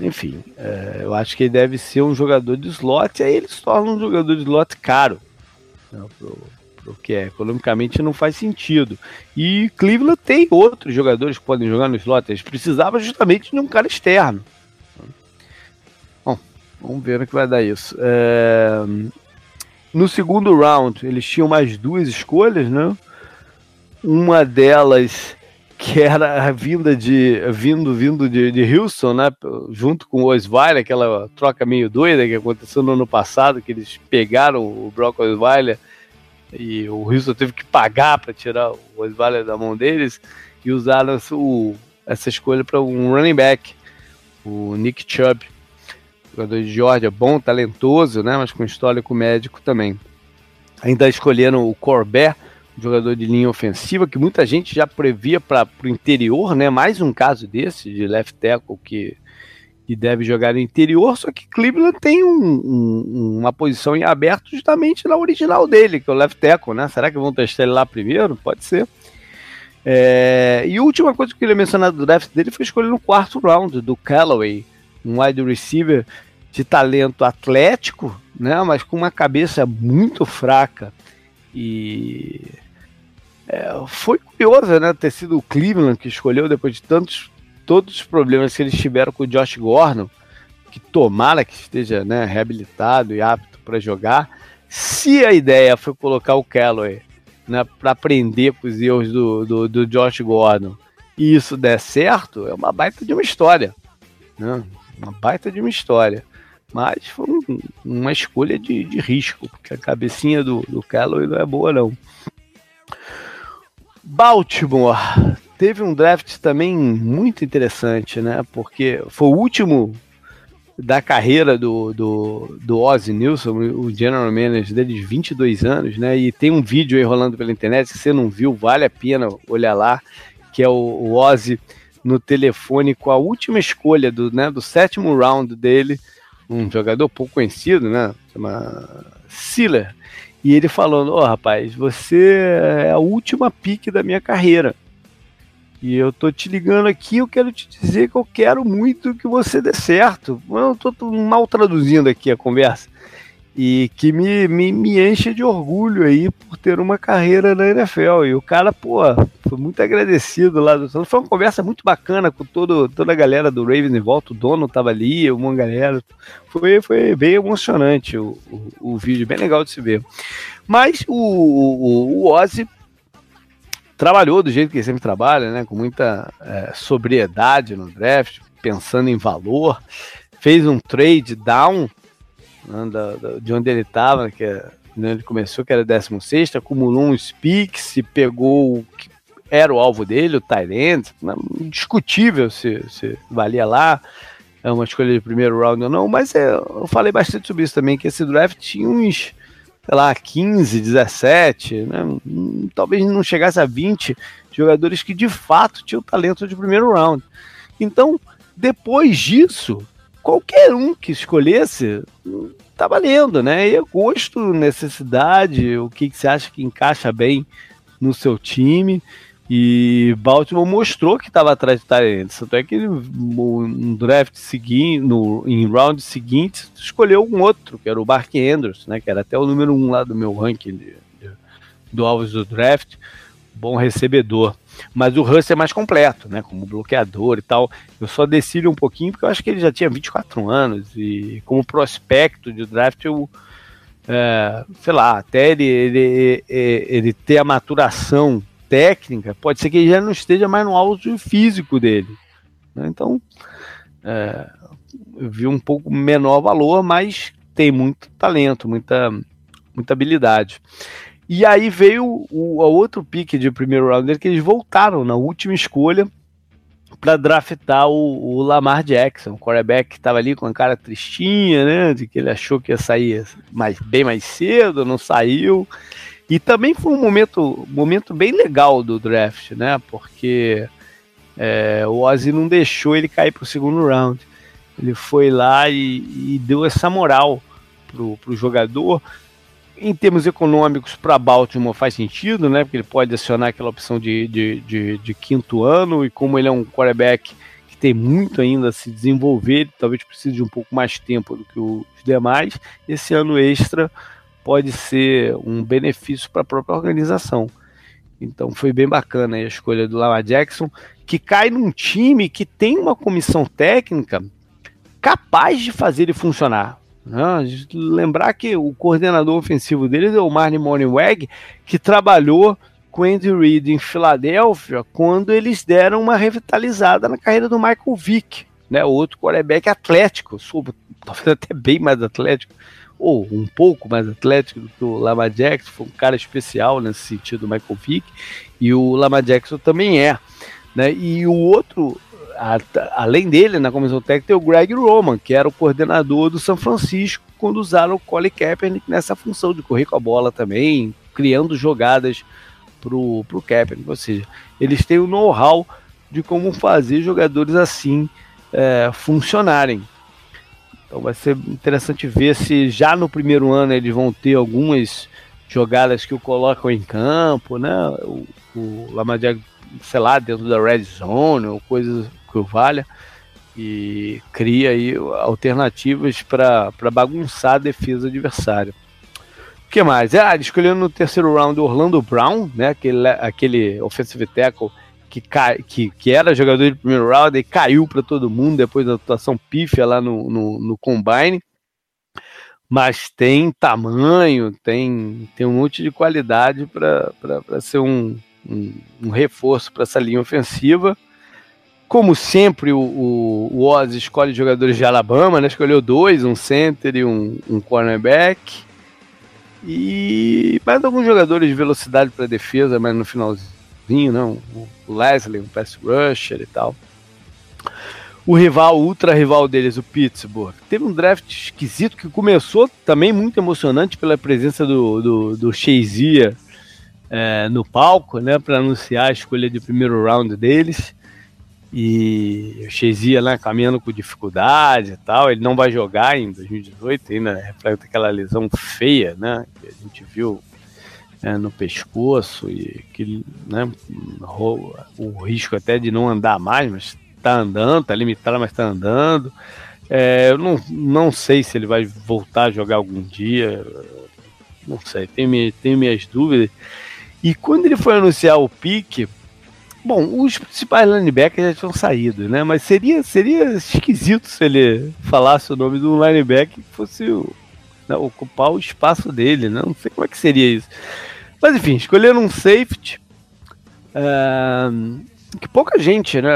[SPEAKER 1] enfim, uh, eu acho que ele deve ser um jogador de slot, aí ele se torna um jogador de slot caro. Né, pro, pro que é, economicamente não faz sentido. E Cleveland tem outros jogadores que podem jogar no slot. Eles precisavam justamente de um cara externo. Bom, vamos ver o que vai dar isso. No segundo round, eles tinham mais duas escolhas, né? Uma delas que era a vinda de vindo vindo de, de Houston, né, junto com o Osweiler, aquela troca meio doida que aconteceu no ano passado, que eles pegaram o Brock Osweiler e o Houston teve que pagar para tirar o Osweiler da mão deles e usaram o, essa escolha para um running back, o Nick Chubb, jogador de Georgia, bom, talentoso, né, mas com histórico médico também. Ainda escolheram o Corbett jogador de linha ofensiva, que muita gente já previa para o interior, né? Mais um caso desse, de left tackle que, que deve jogar no interior, só que Cleveland tem um, um, uma posição em aberto justamente na original dele, que é o left tackle, né? Será que vão testar ele lá primeiro? Pode ser. É, e a última coisa que eu queria mencionar do draft dele foi escolher no quarto round do Callaway, um wide receiver de talento atlético, né, mas com uma cabeça muito fraca. E é, foi curioso, né, ter sido o Cleveland que escolheu depois de tantos todos os problemas que eles tiveram com o Josh Gordon, que tomara que esteja né, reabilitado e apto para jogar. Se a ideia foi colocar o Callaway né, para aprender com os erros do, do, do, Josh Gordon e isso der certo, é uma baita de uma história. Né? Uma baita de uma história. Mas foi um, uma escolha de, de risco, porque a cabecinha do, do Callaway não é boa, não. Baltimore teve um draft também muito interessante, né? Porque foi o último da carreira do, do, do Ozzy Nilson, o general manager dele de 22 anos, né? E tem um vídeo aí rolando pela internet, que você não viu, vale a pena olhar lá, que é o, o Ozzy no telefone com a última escolha do, né, do sétimo round dele, um jogador pouco conhecido, né? Chama Sealer. E ele falando: oh, rapaz, você é a última pique da minha carreira. E eu tô te ligando aqui, eu quero te dizer que eu quero muito que você dê certo. Eu tô mal traduzindo aqui a conversa e que me, me, me enche de orgulho aí por ter uma carreira na NFL. E o cara, pô, foi muito agradecido lá. Do... Foi uma conversa muito bacana com todo, toda a galera do Ravens em volta. O dono tava ali, uma galera. Foi, foi bem emocionante o, o, o vídeo, bem legal de se ver. Mas o, o, o Ozzy trabalhou do jeito que ele sempre trabalha, né? Com muita é, sobriedade no draft, pensando em valor. Fez um trade down de onde ele estava, que é, né, ele começou, que era 16, acumulou uns picks e pegou o que era o alvo dele, o Tyrant, né, discutível se, se valia lá, é uma escolha de primeiro round ou não, mas é, eu falei bastante sobre isso também, que esse draft tinha uns, sei lá, 15, 17, né, talvez não chegasse a 20 jogadores que de fato tinham talento de primeiro round. Então, depois disso, qualquer um que escolhesse tá valendo, né? E é gosto, necessidade, o que, que você acha que encaixa bem no seu time. E Baltimore mostrou que estava atrás de Tyrants. Tanto é que no draft seguinte, no, em round seguinte, escolheu um outro, que era o Mark Andrews, né? Que era até o número um lá do meu ranking de, de, do alvos do draft. Bom recebedor. Mas o Russ é mais completo, né? Como bloqueador e tal. Eu só desci um pouquinho porque eu acho que ele já tinha 24 anos e como prospecto de draft eu. É, sei lá, até ele, ele, ele, ele ter a maturação técnica, pode ser que ele já não esteja mais no auge físico dele. Né? Então, é, vi um pouco menor valor, mas tem muito talento, muita, muita habilidade. E aí veio o, outro pique de primeiro round que eles voltaram na última escolha para draftar o, o, Lamar Jackson, o quarterback que estava ali com a cara tristinha, né? De que ele achou que ia sair mais, bem mais cedo, não saiu. E também foi um momento, momento bem legal do draft, né? Porque é, o Ozzy não deixou ele cair para o segundo round. Ele foi lá e, e deu essa moral pro, pro jogador em termos econômicos, para Baltimore faz sentido, né? Porque ele pode acionar aquela opção de, de, de, de, quinto ano, e como ele é um quarterback que tem muito ainda a se desenvolver, talvez precise de um pouco mais tempo do que os demais, esse ano extra pode ser um benefício para a própria organização. Então foi bem bacana a escolha do Lama Jackson, que cai num time que tem uma comissão técnica capaz de fazer ele funcionar. Né? Lembrar que o coordenador ofensivo deles é o Marnie Morningweg, que trabalhou com Andy Reid em Filadélfia quando eles deram uma revitalizada na carreira do Michael Vick, né? outro quarterback atlético, talvez até bem mais atlético, ou um pouco mais atlético do que o Lama Jackson, foi um cara especial nesse sentido, o Michael Vick, e o Lama Jackson também é. Né? E o outro, a, além dele, na comissão técnica, tem o Greg Roman, que era o coordenador do São Francisco, quando usaram o Colin Kaepernick nessa função de correr com a bola também, criando jogadas pro, pro Kaepernick. Ou seja, eles têm o know-how de como fazer jogadores assim é, funcionarem. Então vai ser interessante ver se já no primeiro ano eles vão ter algumas jogadas que o colocam em campo, né? O, o Lamadiag, sei lá, dentro da red zone ou coisas que o valha e cria aí alternativas para bagunçar a defesa adversária. O que mais? Ah, escolhendo no terceiro round o Orlando Brown, né? Aquele, aquele offensive tackle que, que, que era jogador de primeiro round e caiu para todo mundo depois da atuação pífia lá no, no, no Combine. Mas tem tamanho, tem, tem um monte de qualidade para ser um, um, um reforço para essa linha ofensiva. Como sempre, o, o, Oz escolhe jogadores de Alabama, né? Escolheu dois, um center e um, um cornerback. E mais alguns jogadores de velocidade para defesa, mas no finalzinho não, o Leslie, um pass rusher e tal. O rival, o ultra rival deles, o Pittsburgh, teve um draft esquisito que começou também muito emocionante pela presença do, do, do é, no palco, né, para anunciar a escolha de primeiro round deles. E o Shazier lá caminhando com dificuldade e tal, ele não vai jogar em 2018, ainda reflete aquela lesão feia, né, que a gente viu é, no pescoço e que, né, o risco até de não andar mais, mas está andando, está limitado, mas está andando. É, eu não, não sei se ele vai voltar a jogar algum dia, não sei, tenho, tenho minhas dúvidas. E quando ele foi anunciar o pique, bom, os principais linebackers já tinham saído, né? Mas seria, seria esquisito se ele falasse o nome do linebacker que fosse né, ocupar o espaço dele, né? Não sei como é que seria isso. Mas enfim, escolheram um safety uh, que pouca gente né,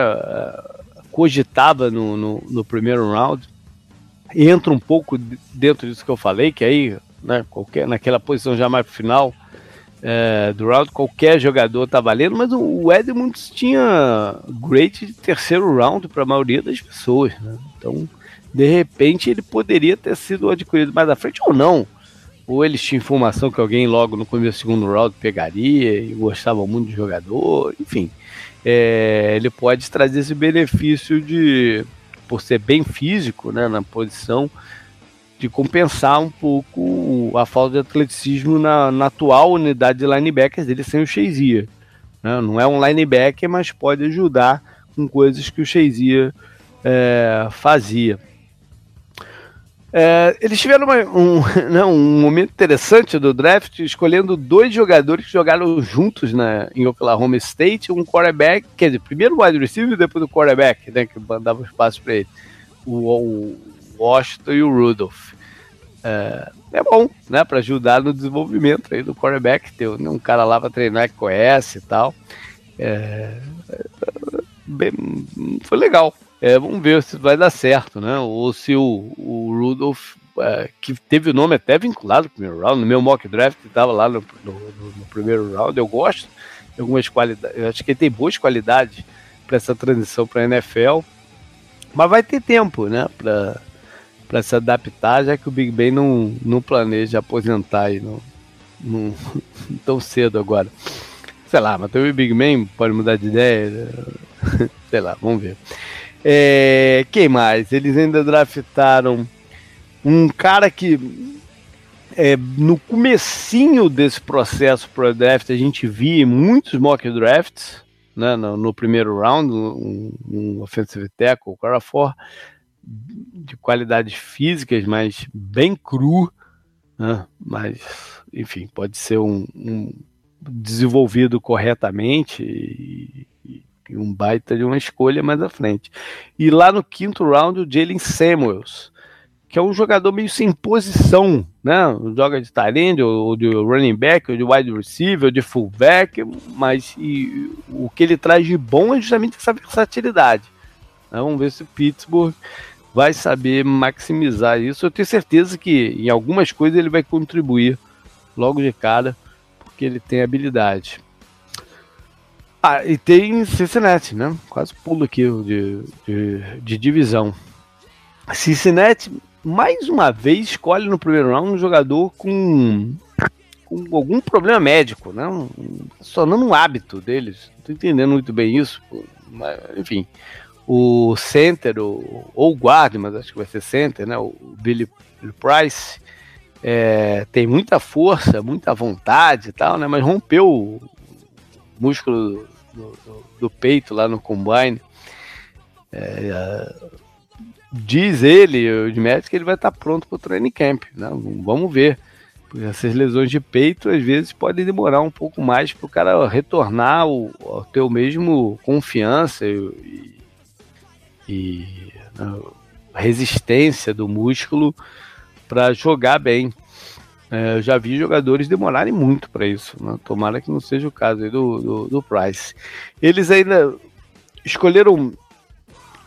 [SPEAKER 1] cogitava no, no, no, primeiro round. Entra um pouco dentro disso que eu falei, que aí, né, qualquer, naquela posição já mais pro final uh, do round, qualquer jogador tá valendo, mas o Edmonds tinha great de terceiro round para a maioria das pessoas. Né? Então, de repente, ele poderia ter sido adquirido mais à frente ou não ou eles tinham informação que alguém logo no começo do segundo round pegaria e gostavam muito do jogador, enfim. É, ele pode trazer esse benefício de, por ser bem físico né, na posição, de compensar um pouco a falta de atleticismo na, na atual unidade de linebackers dele sem o Shazier. Né? Não é um linebacker, mas pode ajudar com coisas que o Shazier é, fazia. É, eles tiveram uma, um, (laughs) né, um momento interessante do draft, escolhendo dois jogadores que jogaram juntos na, em Oklahoma State, um quarterback, quer dizer, primeiro o wide receiver e depois o quarterback, né, que mandava os passos para ele, o, o, Washington e o Rudolph. É, é bom, né, para ajudar no desenvolvimento aí do quarterback, ter um cara lá para treinar que conhece e tal. É, bem, foi legal, é, vamos ver se vai dar certo, né? Ou se o, o Rudolph, é, que teve o nome até vinculado ao primeiro round, no meu mock draft estava lá no, no, no, primeiro round, eu gosto de algumas qualidades, eu acho que ele tem boas qualidades para essa transição para a NFL, mas vai ter tempo, né? Para se adaptar, já que o Big Ben não, não planeja aposentar aí não, não, (laughs) tão cedo agora. Sei lá, mas o Big Ben pode mudar de ideia. Né? (laughs) Sei lá, vamos ver. É, quem mais? Eles ainda draftaram um cara que é, no comecinho desse processo pro draft a gente via muitos mock drafts, né, no, no primeiro round, um, um offensive tackle, o cara for de qualidades físicas, mas bem cru, né? mas enfim, pode ser um, um desenvolvido corretamente e, e, um baita de uma escolha mais à frente. E lá no quinto round, o Jalen Samuels, que é um jogador meio sem posição, né? Joga de tight ou de running back, ou de wide receiver, ou de fullback, mas e, o que ele traz de bom é justamente essa versatilidade. Né? Vamos ver se o Pittsburgh vai saber maximizar isso. Eu tenho certeza que em algumas coisas ele vai contribuir logo de cara, porque ele tem habilidade. Ah, e tem Cincinnati, né? Quase pulo aqui de, de, de divisão. Cincinnati, mais uma vez, escolhe no primeiro round um jogador com, com algum problema médico, né? Só não um hábito deles. Não tô entendendo muito bem isso, mas, enfim o center, o, ou o guarda, mas acho que vai ser center, né? O Billy, Billy Price. É, tem muita força, muita vontade e tal, né? Mas rompeu o músculo do, do, do peito lá no combine. É, diz ele, o médico, que ele vai estar pronto para o training camp. Né? Vamos ver. Essas lesões de peito às vezes podem demorar um pouco mais para o cara retornar ao, ao ter o mesmo confiança e, e né, resistência do músculo para jogar bem. É, eu já vi jogadores demorarem muito para isso. Né? Tomara que não seja o caso do, do, do, Price. Eles ainda escolheram.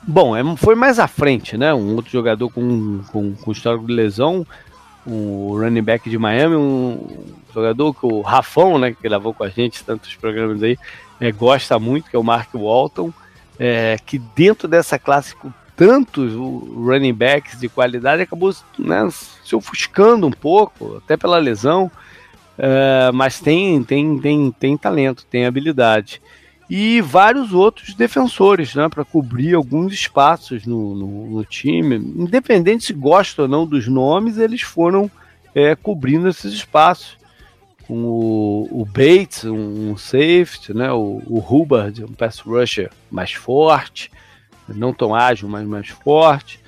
[SPEAKER 1] Bom, é, foi mais à frente, né? Um outro jogador com, com, com histórico de lesão, um running back de Miami, um jogador que o Rafão, né, que gravou com a gente tantos programas aí, é, gosta muito, que é o Mark Walton é, que dentro dessa classe com tantos running backs de qualidade acabou né, se ofuscando um pouco, até pela lesão, é, mas tem, tem, tem, tem talento, tem habilidade. E vários outros defensores né, para cobrir alguns espaços no, no, no, time. Independente se gostam ou não dos nomes, eles foram é, cobrindo esses espaços com o, Bates, um, safety, né? o, o Hubbard, um pass rusher mais forte, não tão ágil, mas mais forte.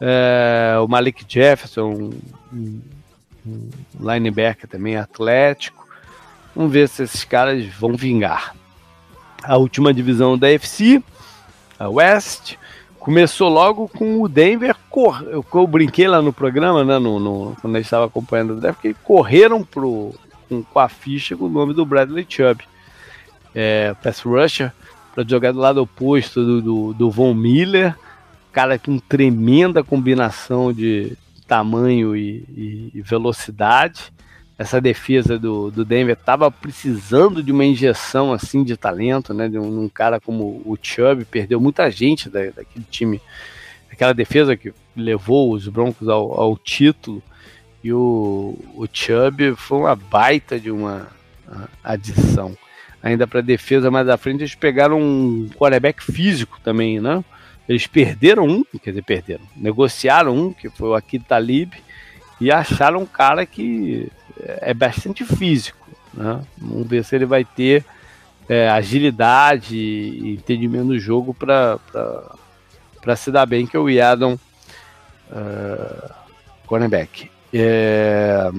[SPEAKER 1] É, o Malik Jefferson, um, um linebacker também atlético. Vamos ver se esses caras vão vingar. A última divisão da FC, a West, começou logo com o Denver. Cor... Eu, eu brinquei lá no programa, né, no, no, quando eu estava acompanhando o draft, que correram pro com, com a ficha com o nome do Bradley Chubb. É, pass rusher, para jogar do lado oposto do, do, do Von Miller, cara com tremenda combinação de tamanho e, e, velocidade. Essa defesa do, do Denver estava precisando de uma injeção assim de talento, né? De um, um cara como o Chubb, perdeu muita gente da, daquele time, aquela defesa que levou os Broncos ao, ao título. E o, o Chubb foi uma baita de uma adição. Ainda para defesa mais à frente, eles pegaram um quarterback físico também, né? Eles perderam um, quer dizer, perderam, negociaram um, que foi o Akid Talib, e acharam um cara que é bastante físico. Né? Vamos ver se ele vai ter é, agilidade e entendimento do jogo para se dar bem, que é o Yadon uh, cornerback. É...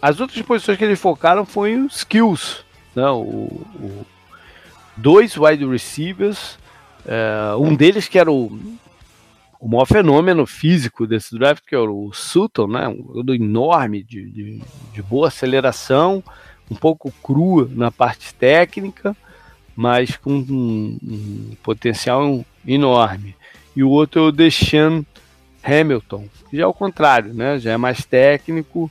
[SPEAKER 1] As outras posições que eles focaram foram os skills. Né? O, o... Dois wide receivers, é... um deles que era o, o maior fenômeno físico desse draft, que era o Sutton, né? um jogador enorme, de, de, de boa aceleração, um pouco crua na parte técnica, mas com um, um potencial enorme. E o outro é o Deshaun Hamilton, já é o contrário, né? Já é mais técnico,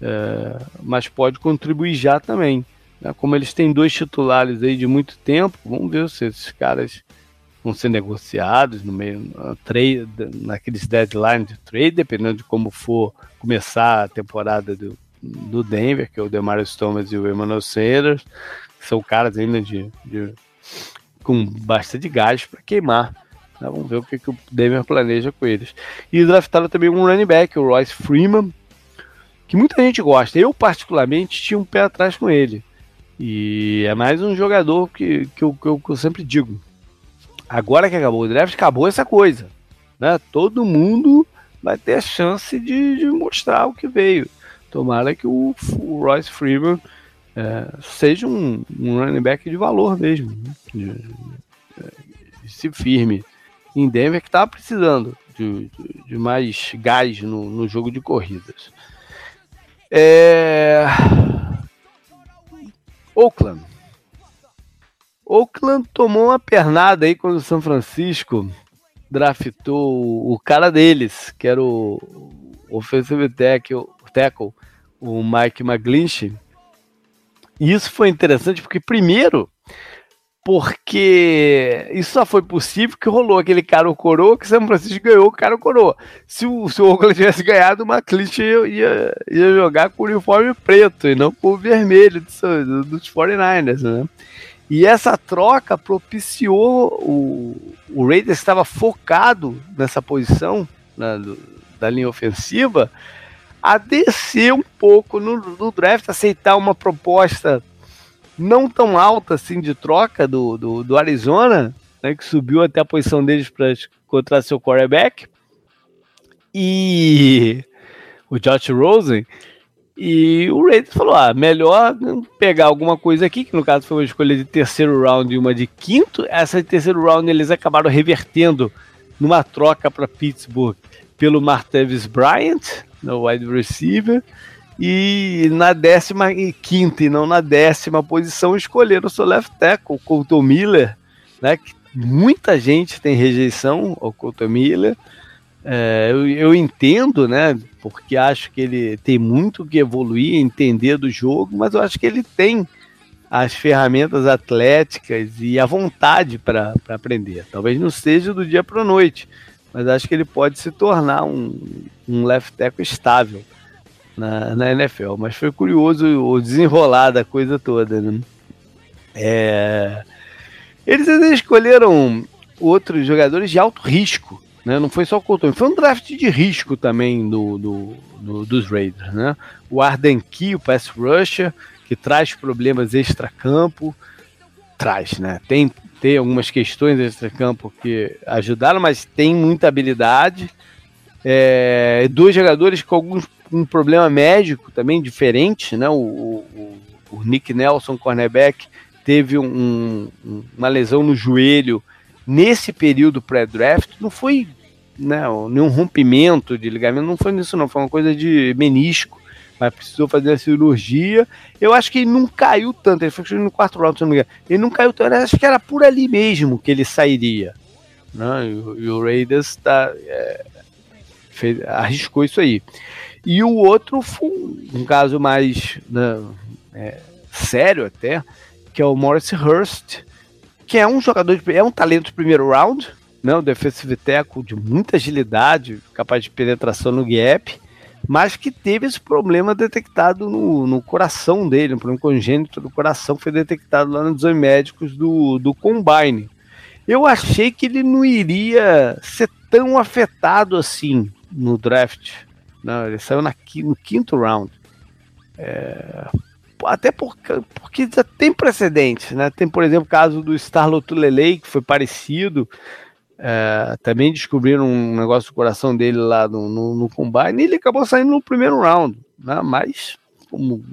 [SPEAKER 1] é, mas pode contribuir já também. Né? Como eles têm dois titulares aí de muito tempo, vamos ver se esses caras vão ser negociados no meio trade, naqueles deadlines de trade, dependendo de como for começar a temporada do, do Denver, que é o Demarius Thomas e o Emmanuel Sanders, são caras ainda de, de com bastante gás para queimar. Né? Vamos ver o que, que o Denver planeja com eles. E draftaram também um running back, o Royce Freeman, que muita gente gosta. Eu, particularmente, tinha um pé atrás com ele. E é mais um jogador que, que, eu, que eu, que eu sempre digo. Agora que acabou o draft, acabou essa coisa. Né? Todo mundo vai ter a chance de, de mostrar o que veio. Tomara que o, o Royce Freeman é, seja um, um, running back de valor mesmo. Né? De, de, se firme em Denver que estava precisando de, de, mais gás no, no jogo de corridas. É... Oakland. Oakland tomou uma pernada aí quando o São Francisco draftou o cara deles, que era o offensive tackle, tackle o Mike McGlinchey. E isso foi interessante porque, primeiro, porque isso só foi possível que rolou aquele cara o coroa que São Francisco ganhou o cara o coroa. Se o, se o Oakland tivesse ganhado, o McClinch ia, ia, ia, jogar com o uniforme preto e não com o vermelho dos, dos 49ers, né? E essa troca propiciou o, o Raiders estava focado nessa posição né, do, da linha ofensiva a descer um pouco no, no, draft, aceitar uma proposta não tão alta assim de troca do, do, do Arizona, né, que subiu até a posição deles para encontrar seu quarterback. E o Josh Rosen e o Raiders falou: ah, melhor pegar alguma coisa aqui, que no caso foi uma escolha de terceiro round e uma de quinto. Essa de terceiro round eles acabaram revertendo numa troca para Pittsburgh pelo Martavis Bryant, no wide receiver. E na décima e quinta e não na décima posição escolheram o seu left tackle, o Colton Miller, né? Que muita gente tem rejeição ao Colton Miller. É, eu, eu, entendo, né? Porque acho que ele tem muito que evoluir, entender do jogo, mas eu acho que ele tem as ferramentas atléticas e a vontade para aprender. Talvez não seja do dia para a noite, mas acho que ele pode se tornar um, um left tackle estável na, na NFL. Mas foi curioso o desenrolar da coisa toda. Né? É... Eles escolheram outros jogadores de alto risco né? Não foi só o Colton, foi um draft de risco também do, do, do dos Raiders. Né? O Arden Key, o pass rusher, que traz problemas extra-campo, traz, né? Tem, tem algumas questões extra-campo que ajudaram, mas tem muita habilidade. É, dois jogadores com alguns um problema médico também diferente, né? O, o, o Nick Nelson, cornerback, teve um, um, uma lesão no joelho nesse período pré-draft. Não foi né, nenhum rompimento de ligamento, não foi isso não, foi uma coisa de menisco, mas precisou fazer a cirurgia. Eu acho que ele não caiu tanto, ele foi no quarto round, se não me engano. Ele não caiu tanto, eu acho que era por ali mesmo que ele sairia. Né? E, e o Raiders tá, é, fez, arriscou isso aí. E o outro foi um caso mais né, é, sério até, que é o Morris Hurst, que é um jogador, de, é um talento de primeiro round, né, um defensive tackle de muita agilidade, capaz de penetração no gap, mas que teve esse problema detectado no, no coração dele, um problema congênito do coração foi detectado lá nos exames médicos do, do Combine. Eu achei que ele não iria ser tão afetado assim no draft. Não, ele saiu na, no quinto round. É, até porque, porque já tem precedentes, né? Tem, por exemplo, o caso do Starlo Tulele, que foi parecido. É, também descobriram um negócio do coração dele lá no, no, no combine e ele acabou saindo no primeiro round, né? Mas como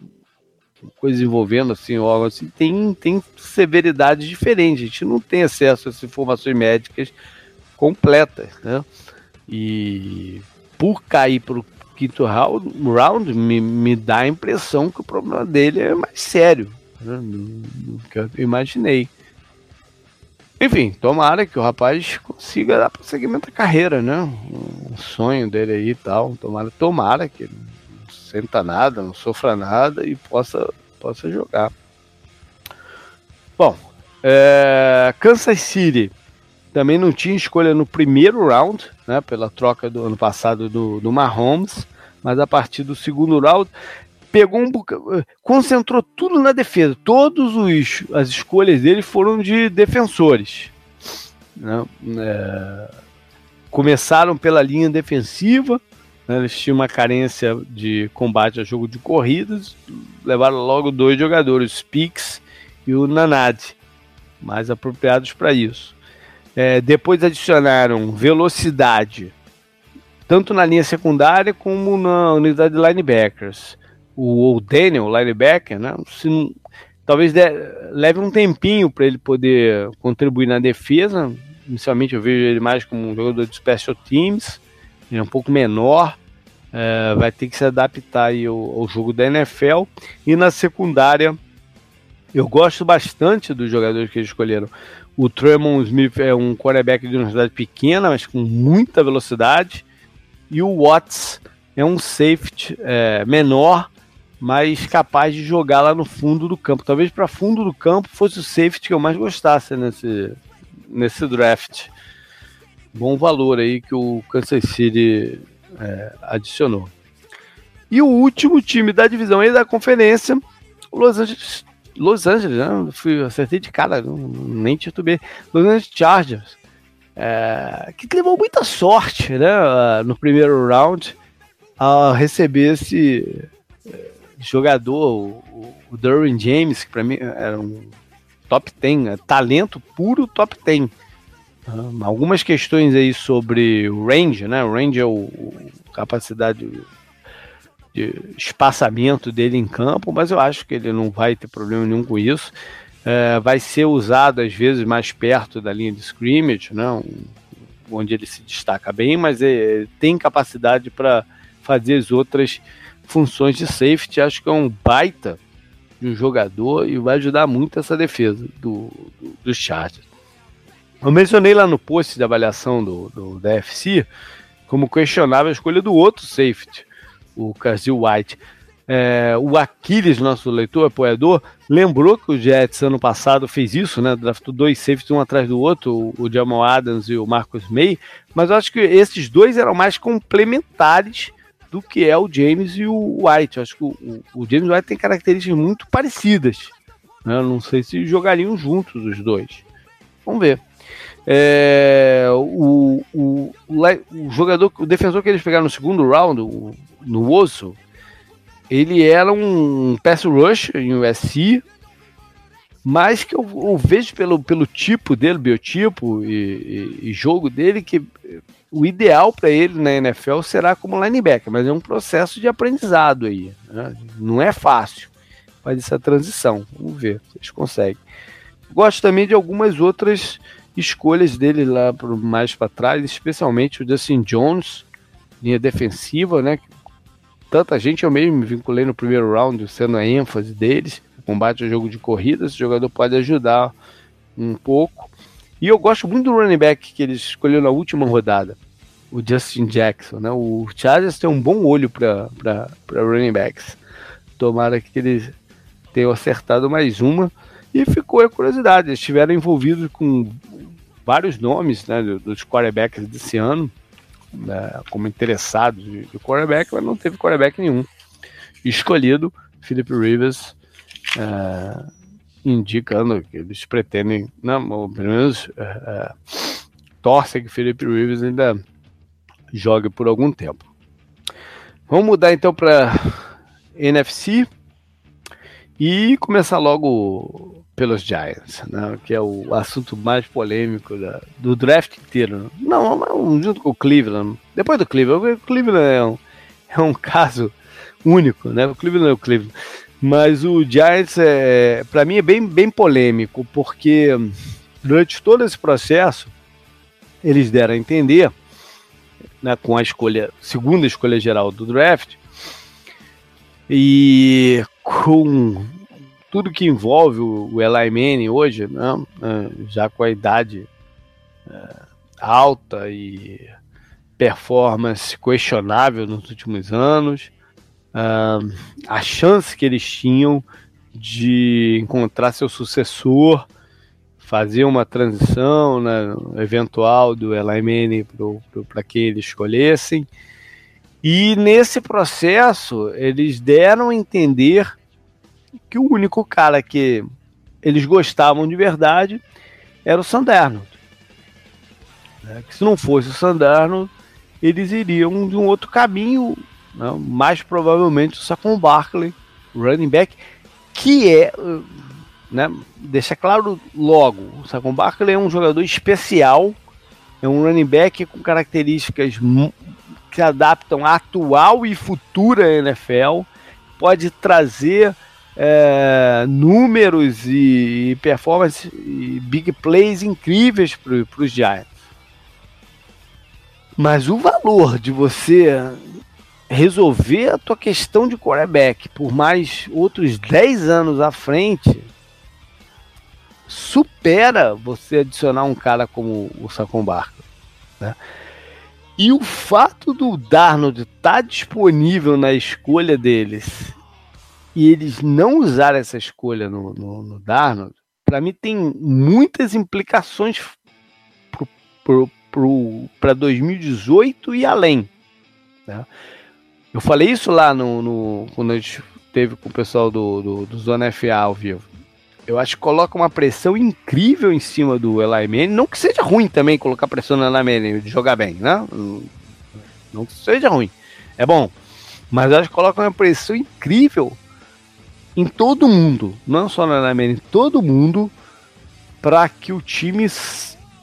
[SPEAKER 1] coisa envolvendo assim, órgão assim, tem, tem severidades diferentes. A gente não tem acesso a essas informações médicas completas, né? E por cair para o quinto round, round me, me dá a impressão que o problema dele é mais sério né? do, do que eu imaginei. Enfim, tomara que o rapaz consiga dar prosseguimento à carreira, né? Um sonho dele aí e tal. Tomara, tomara que ele não senta nada, não sofra nada e possa, possa jogar. Bom, é, Kansas City também não tinha escolha no primeiro round, né? Pela troca do ano passado do, do Mahomes, mas a partir do segundo round pegou um concentrou tudo na defesa. Todos os as escolhas dele foram de defensores. Né? É, começaram pela linha defensiva. Né? Eles tinham uma carência de combate a jogo de corridas. Levaram logo dois jogadores, o Spix e o Nanad, mais apropriados para isso. É, depois adicionaram velocidade, tanto na linha secundária como na unidade de linebackers o Daniel, linebacker, né? Talvez de, leve um tempinho para ele poder contribuir na defesa. Inicialmente eu vejo ele mais como um jogador de special teams, ele é um pouco menor, é, vai ter que se adaptar ao, ao, jogo da NFL. E na secundária, eu gosto bastante dos jogadores que eles escolheram. O Tremont Smith é um quarterback de uma cidade pequena, mas com muita velocidade. E o Watts é um safety é, menor, mas capaz de jogar lá no fundo do campo. Talvez para fundo do campo fosse o safety que eu mais gostasse nesse, nesse draft. Bom valor aí que o Kansas City é, adicionou. E o último time da divisão aí da conferência, o Los Angeles. Los Angeles, né? Fui, acertei de cara, nem titubei. Los Angeles Chargers. É, que levou muita sorte né, no primeiro round a receber esse jogador, o, o Derwin James, que para mim era um top 10, é talento puro top 10. Um, algumas questões aí sobre o range, né? O range é o, o capacidade de espaçamento dele em campo, mas eu acho que ele não vai ter problema nenhum com isso. É, vai ser usado às vezes mais perto da linha de scrimmage, né? Onde ele se destaca bem, mas é, tem capacidade para fazer as outras funções de safety. Acho que é um baita de um jogador e vai ajudar muito essa defesa do, do, do Chargers. Eu mencionei lá no post de avaliação do, do DFC como questionável a escolha do outro safety, o Kazil White. É, o Aquiles, nosso leitor, apoiador, lembrou que o Jets ano passado fez isso, né? Draftou dois safeties um atrás do outro, o Jamal Adams e o Marcus May, mas eu acho que esses dois eram mais complementares do que é o James e o White. Eu acho que o, o James White tem características muito parecidas. Né? Eu não sei se jogariam juntos os dois. Vamos ver. É, o, o, o, jogador, o defensor que eles pegaram no segundo round, no osso, ele era um pass rush em USC, mas que eu, eu, vejo pelo, pelo tipo dele, biotipo e, e, e jogo dele, que o ideal para ele na NFL será como linebacker, mas é um processo de aprendizado aí. Né? Não é fácil fazer essa transição. Vamos ver se eles conseguem. Gosto também de algumas outras escolhas dele lá mais para trás, especialmente o Justin Jones, linha defensiva, né? Tanta gente eu mesmo me vinculei no primeiro round, sendo a ênfase deles, combate ao jogo de corrida, esse jogador pode ajudar um pouco. E eu gosto muito do running back que ele escolheu na última rodada o Justin Jackson, né? O Chargers tem um bom olho para running backs. Tomara que eles tenham acertado mais uma. E ficou a curiosidade, eles estiveram envolvidos com vários nomes né, dos quarterbacks desse ano, né, como interessados de, de quarterback, mas não teve quarterback nenhum. Escolhido, Philip Rivers, uh, indicando que eles pretendem, não, ou pelo menos uh, que Philip Rivers ainda jogue por algum tempo. Vamos mudar então para NFC e começar logo pelos Giants, né, que é o assunto mais polêmico da, do draft inteiro. Não, não, junto com o Cleveland. Depois do Cleveland, o Cleveland é um, é um caso único, né? O Cleveland é o Cleveland. Mas o Giants, é, para mim, é bem, bem polêmico, porque durante todo esse processo, eles deram a entender né, com a escolha, segunda escolha geral do draft, e com tudo que envolve o, Eli Manning hoje, né, né já com a idade é, alta e performance questionável nos últimos anos, uh, a chance que eles tinham de encontrar seu sucessor fazer uma transição né, eventual do Eli Manning para quem eles escolhessem. E nesse processo, eles deram a entender que o único cara que eles gostavam de verdade era o Sanderno. Né, que se não fosse o Sanderno, eles iriam de um outro caminho, né, mais provavelmente o Saquon Barkley, running back, que é né, deixa claro logo, o Saquon Barkley é um jogador especial, é um running back com características que se adaptam à atual e futura NFL, pode trazer é, números e, performance e big plays incríveis para os Giants. Mas o valor de você resolver a tua questão de quarterback por mais outros 10 anos à frente supera você adicionar um cara como o Sacon Barco. Né? E o fato do Darnold estar tá disponível na escolha deles e eles não usarem essa escolha no, no, no Darnold, para mim tem muitas implicações para 2018 e além. Né? Eu falei isso lá no, no, quando a gente teve com o pessoal do, do, do Zona FA ao vivo. Eu acho que coloca uma pressão incrível em cima do Eli Manning. Não que seja ruim também colocar pressão no Eli Manning de jogar bem, né? Não que seja ruim. É bom. Mas eu acho que coloca uma pressão incrível em todo mundo, não só na América, em todo mundo, para que o time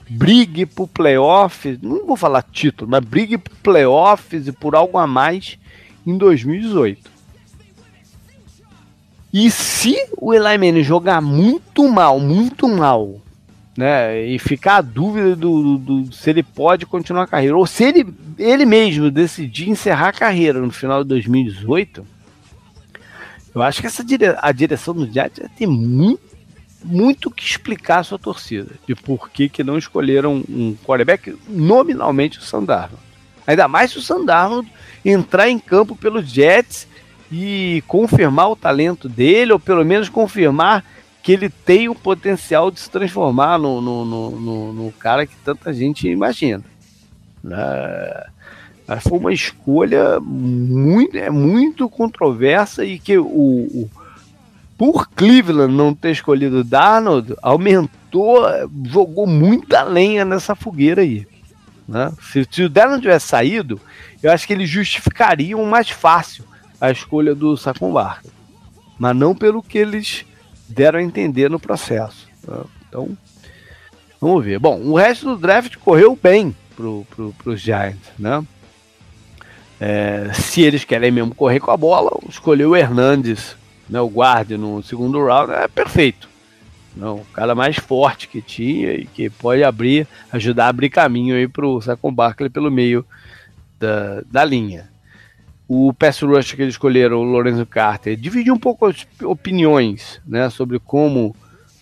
[SPEAKER 1] brigue pro playoffs, não vou falar título, mas brigue pro playoffs e por algo a mais em 2018. E se o Eli Manning jogar muito mal, muito mal, né, e ficar a dúvida do, do, do, se ele pode continuar a carreira, ou se ele, ele mesmo decidir encerrar a carreira no final de 2018, eu acho que essa dire a direção do Giants tem muito, muito que explicar a sua torcida de por que, que não escolheram um quarterback nominalmente o Sandarno. Ainda mais se o Sandarno entrar em campo pelos Jets e confirmar o talento dele, ou pelo menos confirmar que ele tem o potencial de se transformar no, no, no, no, no cara que tanta gente imagina. Né? Foi uma escolha muito, é muito controversa e que o, o por Cleveland não ter escolhido Darnold aumentou, jogou muita lenha nessa fogueira aí. Né? Se, se o Darnold tivesse saído, eu acho que eles justificariam mais fácil a escolha do Saquon Barkley, mas não pelo que eles deram a entender no processo. Né? Então, vamos ver. Bom, o resto do draft correu bem para pro, os Giants, né? É, se eles querem mesmo correr com a bola, escolher o Hernandes, né, o guarda no segundo round, é perfeito. Não, o cara mais forte que tinha e que pode abrir, ajudar a abrir caminho aí para o Saquon Barkley pelo meio da, da linha. O pass rush que eles escolheram, o Lorenzo Carter, dividiu um pouco as opiniões né, sobre como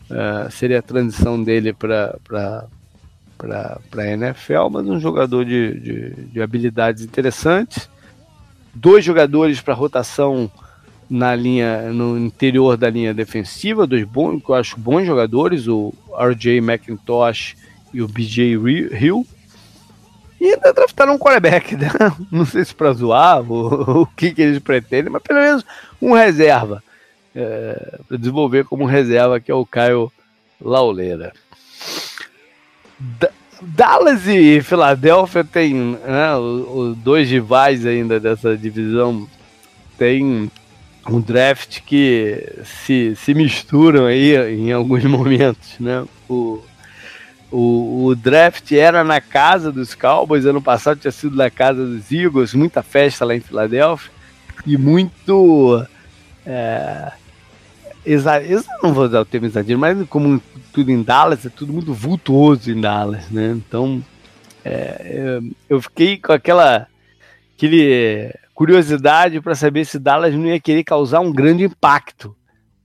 [SPEAKER 1] uh, seria a transição dele para para a NFL, mas um jogador de, de, de habilidades interessantes. Dois jogadores para rotação na linha, no interior da linha defensiva, dois bons, que eu acho bons jogadores, o RJ McIntosh e o BJ Hill. E ainda draftaram um quarterback, né? (laughs) Não sei se para zoar (laughs) ou o que, que eles pretendem, mas pelo menos um reserva. É, para desenvolver como reserva, que é o Caio Lauleira. Dallas e Filadélfia tem né, os, dois rivais ainda dessa divisão tem um draft que se, se misturam aí em alguns (laughs) momentos, né? O, o, o, draft era na casa dos Cowboys, ano passado tinha sido na casa dos Eagles, muita festa lá em Filadélfia e muito é, exa, não vou usar o termo exagero, mas como tudo em Dallas, é tudo muito vultuoso em Dallas, né? Então, é, eu fiquei com aquela aquele curiosidade para saber se Dallas não ia querer causar um grande impacto,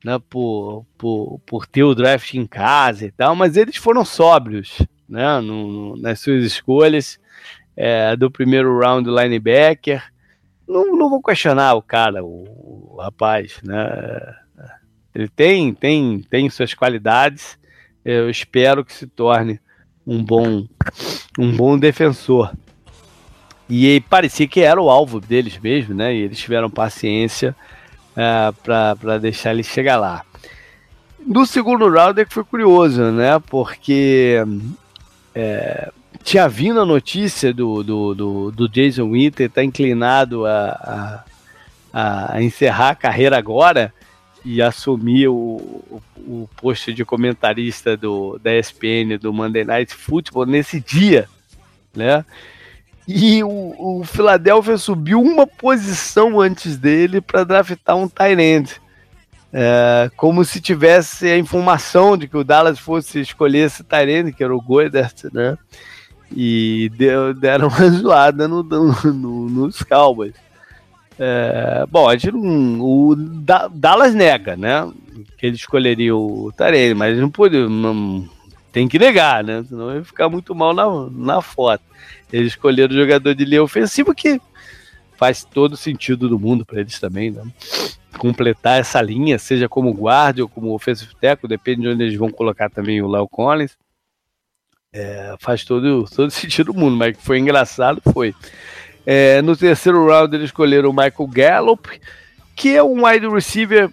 [SPEAKER 1] né? Por, por, por ter o draft em casa e tal, mas eles foram sóbrios, né? No, nas suas escolhas é, do primeiro round linebacker. Não, não vou questionar o cara, o, o rapaz, né? Ele tem, tem, tem suas qualidades. Eu espero que se torne um bom, um bom defensor. E parecia que era o alvo deles mesmo, né? E eles tiveram paciência uh, é, para deixar ele chegar lá. No segundo round é que foi curioso, né? Porque é, tinha vindo a notícia do, do, do, do Jason Winter estar tá inclinado a, a, a encerrar a carreira agora e assumir o, o, posto de comentarista do, da ESPN do Monday Night Football nesse dia, né? E o, o Philadelphia subiu uma posição antes dele para draftar um tight é, como se tivesse a informação de que o Dallas fosse escolher esse Tyrene, que era o Goedert, né? E deu, deram uma (laughs) zoada no, no, nos Cowboys. É, bom, a gente o da, Dallas nega, né? Que ele escolheria o Tyrene, mas não pode, tem que negar, né? Senão vai ficar muito mal na, na foto. Eles escolheram o jogador de linha ofensiva que faz todo sentido do mundo para eles também, né? completar essa linha, seja como guarda ou como offensive tackle, depende de onde eles vão colocar também o Léo Collins. É, faz todo, todo sentido do mundo, mas que foi engraçado, foi. É, no terceiro round eles escolheram o Michael Gallup, que é um wide receiver,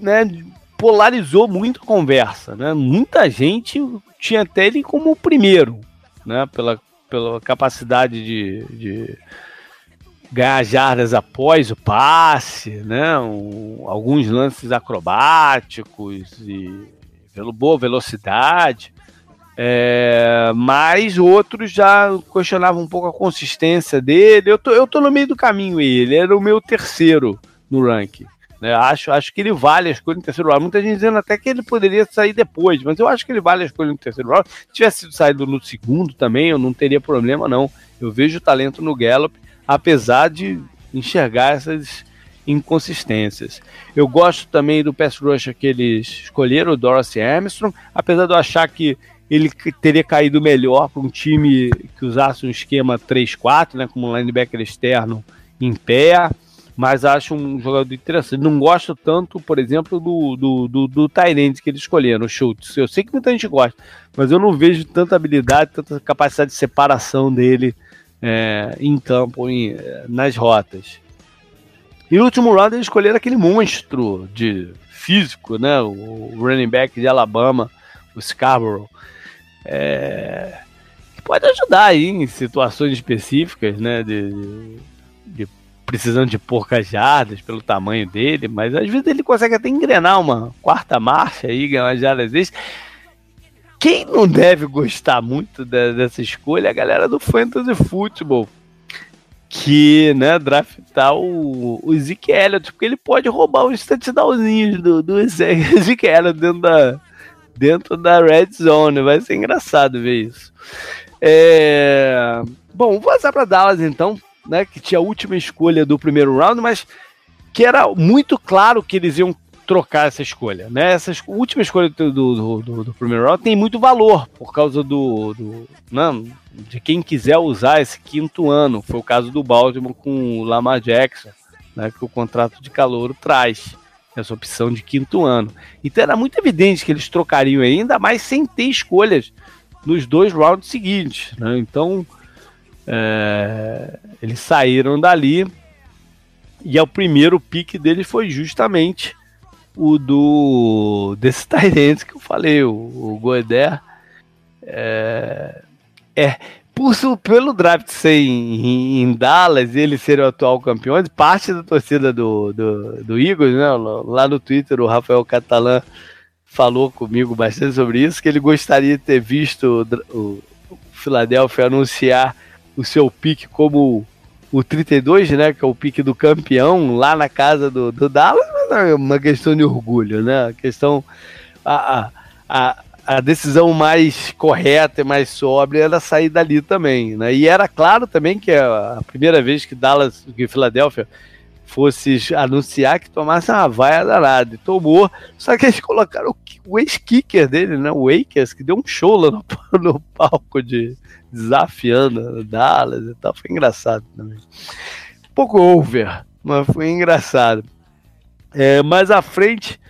[SPEAKER 1] né, polarizou muito a conversa, né? Muita gente tinha até ele como o primeiro, né, pela, pela capacidade de, de ganhar jardas após o passe, né? Um, alguns lances acrobáticos e pelo boa velocidade. É, mas outros já questionavam um pouco a consistência dele. Eu tô, eu tô no meio do caminho ele, era o meu terceiro no ranking. Né? Acho, acho que ele vale a escolha no terceiro round. Muita gente dizendo até que ele poderia sair depois, mas eu acho que ele vale a escolha no terceiro round. Se tivesse sido saído no segundo também, eu não teria problema, não. Eu vejo o talento no Gallup apesar de enxergar essas inconsistências. Eu gosto também do pass rush que eles escolheram, o Dorothy Armstrong, apesar de eu achar que ele teria caído melhor para um time que usasse um esquema 3-4, né, como um linebacker externo em pé, mas acho um jogador interessante. Não gosto tanto, por exemplo, do, do, do, do Tyrande que eles escolheram, o Schultz. Eu sei que muita gente gosta, mas eu não vejo tanta habilidade, tanta capacidade de separação dele é, em campo, em, nas rotas. E no último round eles escolheram aquele monstro de físico, né? O running back de Alabama, o Scarborough. É, que pode ajudar aí em situações específicas, né? De, de precisando de poucas jardas pelo tamanho dele, mas às vezes ele consegue até engrenar uma quarta marcha aí, ganhar umas jardas extras. Quem não deve gostar muito de, dessa escolha é a galera do Fantasy Football. Que, né, draftar o, o Zeke Elliott, porque ele pode roubar os touchdownzinhos do, do Zeke Elliott dentro da, dentro da red zone. Vai ser engraçado ver isso. É... Bom, vou passar para Dallas então, né, que tinha a última escolha do primeiro round, mas que era muito claro que eles iam trocar essa escolha, né? Essa última escolha do, do, do, do, primeiro round tem muito valor por causa do, do né, de quem quiser usar esse quinto ano. Foi o caso do Baltimore com o Lamar Jackson, né? Que o contrato de calor traz essa opção de quinto ano. Então era muito evidente que eles trocariam ainda mais sem ter escolhas nos dois rounds seguintes, né? Então é, eles saíram dali e o primeiro pique deles foi justamente o do desse (laughs) Tyrant que eu falei, o, o Goeder. É, é por, pelo draft ser em, em, Dallas e ele ser o atual campeão, parte da torcida do, do, do Eagles, né? Lá no Twitter, o Rafael Catalã falou comigo bastante sobre isso, que ele gostaria de ter visto o, o Philadelphia anunciar o seu pique como o 32, né, que é o pique do campeão, lá na casa do, do Dallas, mas é uma questão de orgulho, né? A questão. A, a, a decisão mais correta e mais sóbria era sair dali também, né? E era claro também que a primeira vez que Dallas, que Filadélfia fosse anunciar que tomasse uma vaia danada. E tomou, só que eles colocaram o, o ex-kicker dele, né? O Akers, que deu um show lá no, (laughs) no palco de, desafiando Dallas e tal. Foi engraçado também. Um pouco over, mas foi engraçado. É, mais à frente,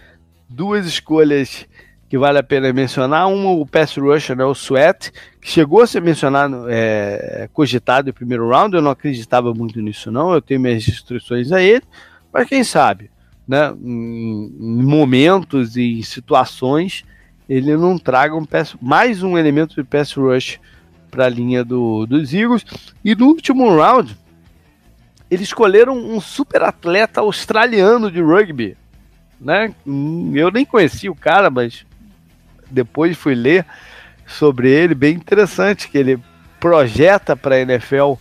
[SPEAKER 1] duas escolhas que vale a pena mencionar. Uma, o pass rusher, né, o Sweat, que chegou a ser mencionado, é, cogitado em primeiro round. Eu não acreditava muito nisso, não. Eu tenho minhas restrições a ele. Mas quem sabe, né, em, momentos e situações, ele não traga um pass, mais um elemento de pass rush para a linha do, dos Eagles. E no último round, eles escolheram um super atleta australiano de rugby. Né? Eu nem conhecia o cara, mas depois fui ler sobre ele, bem interessante, que ele projeta para a NFL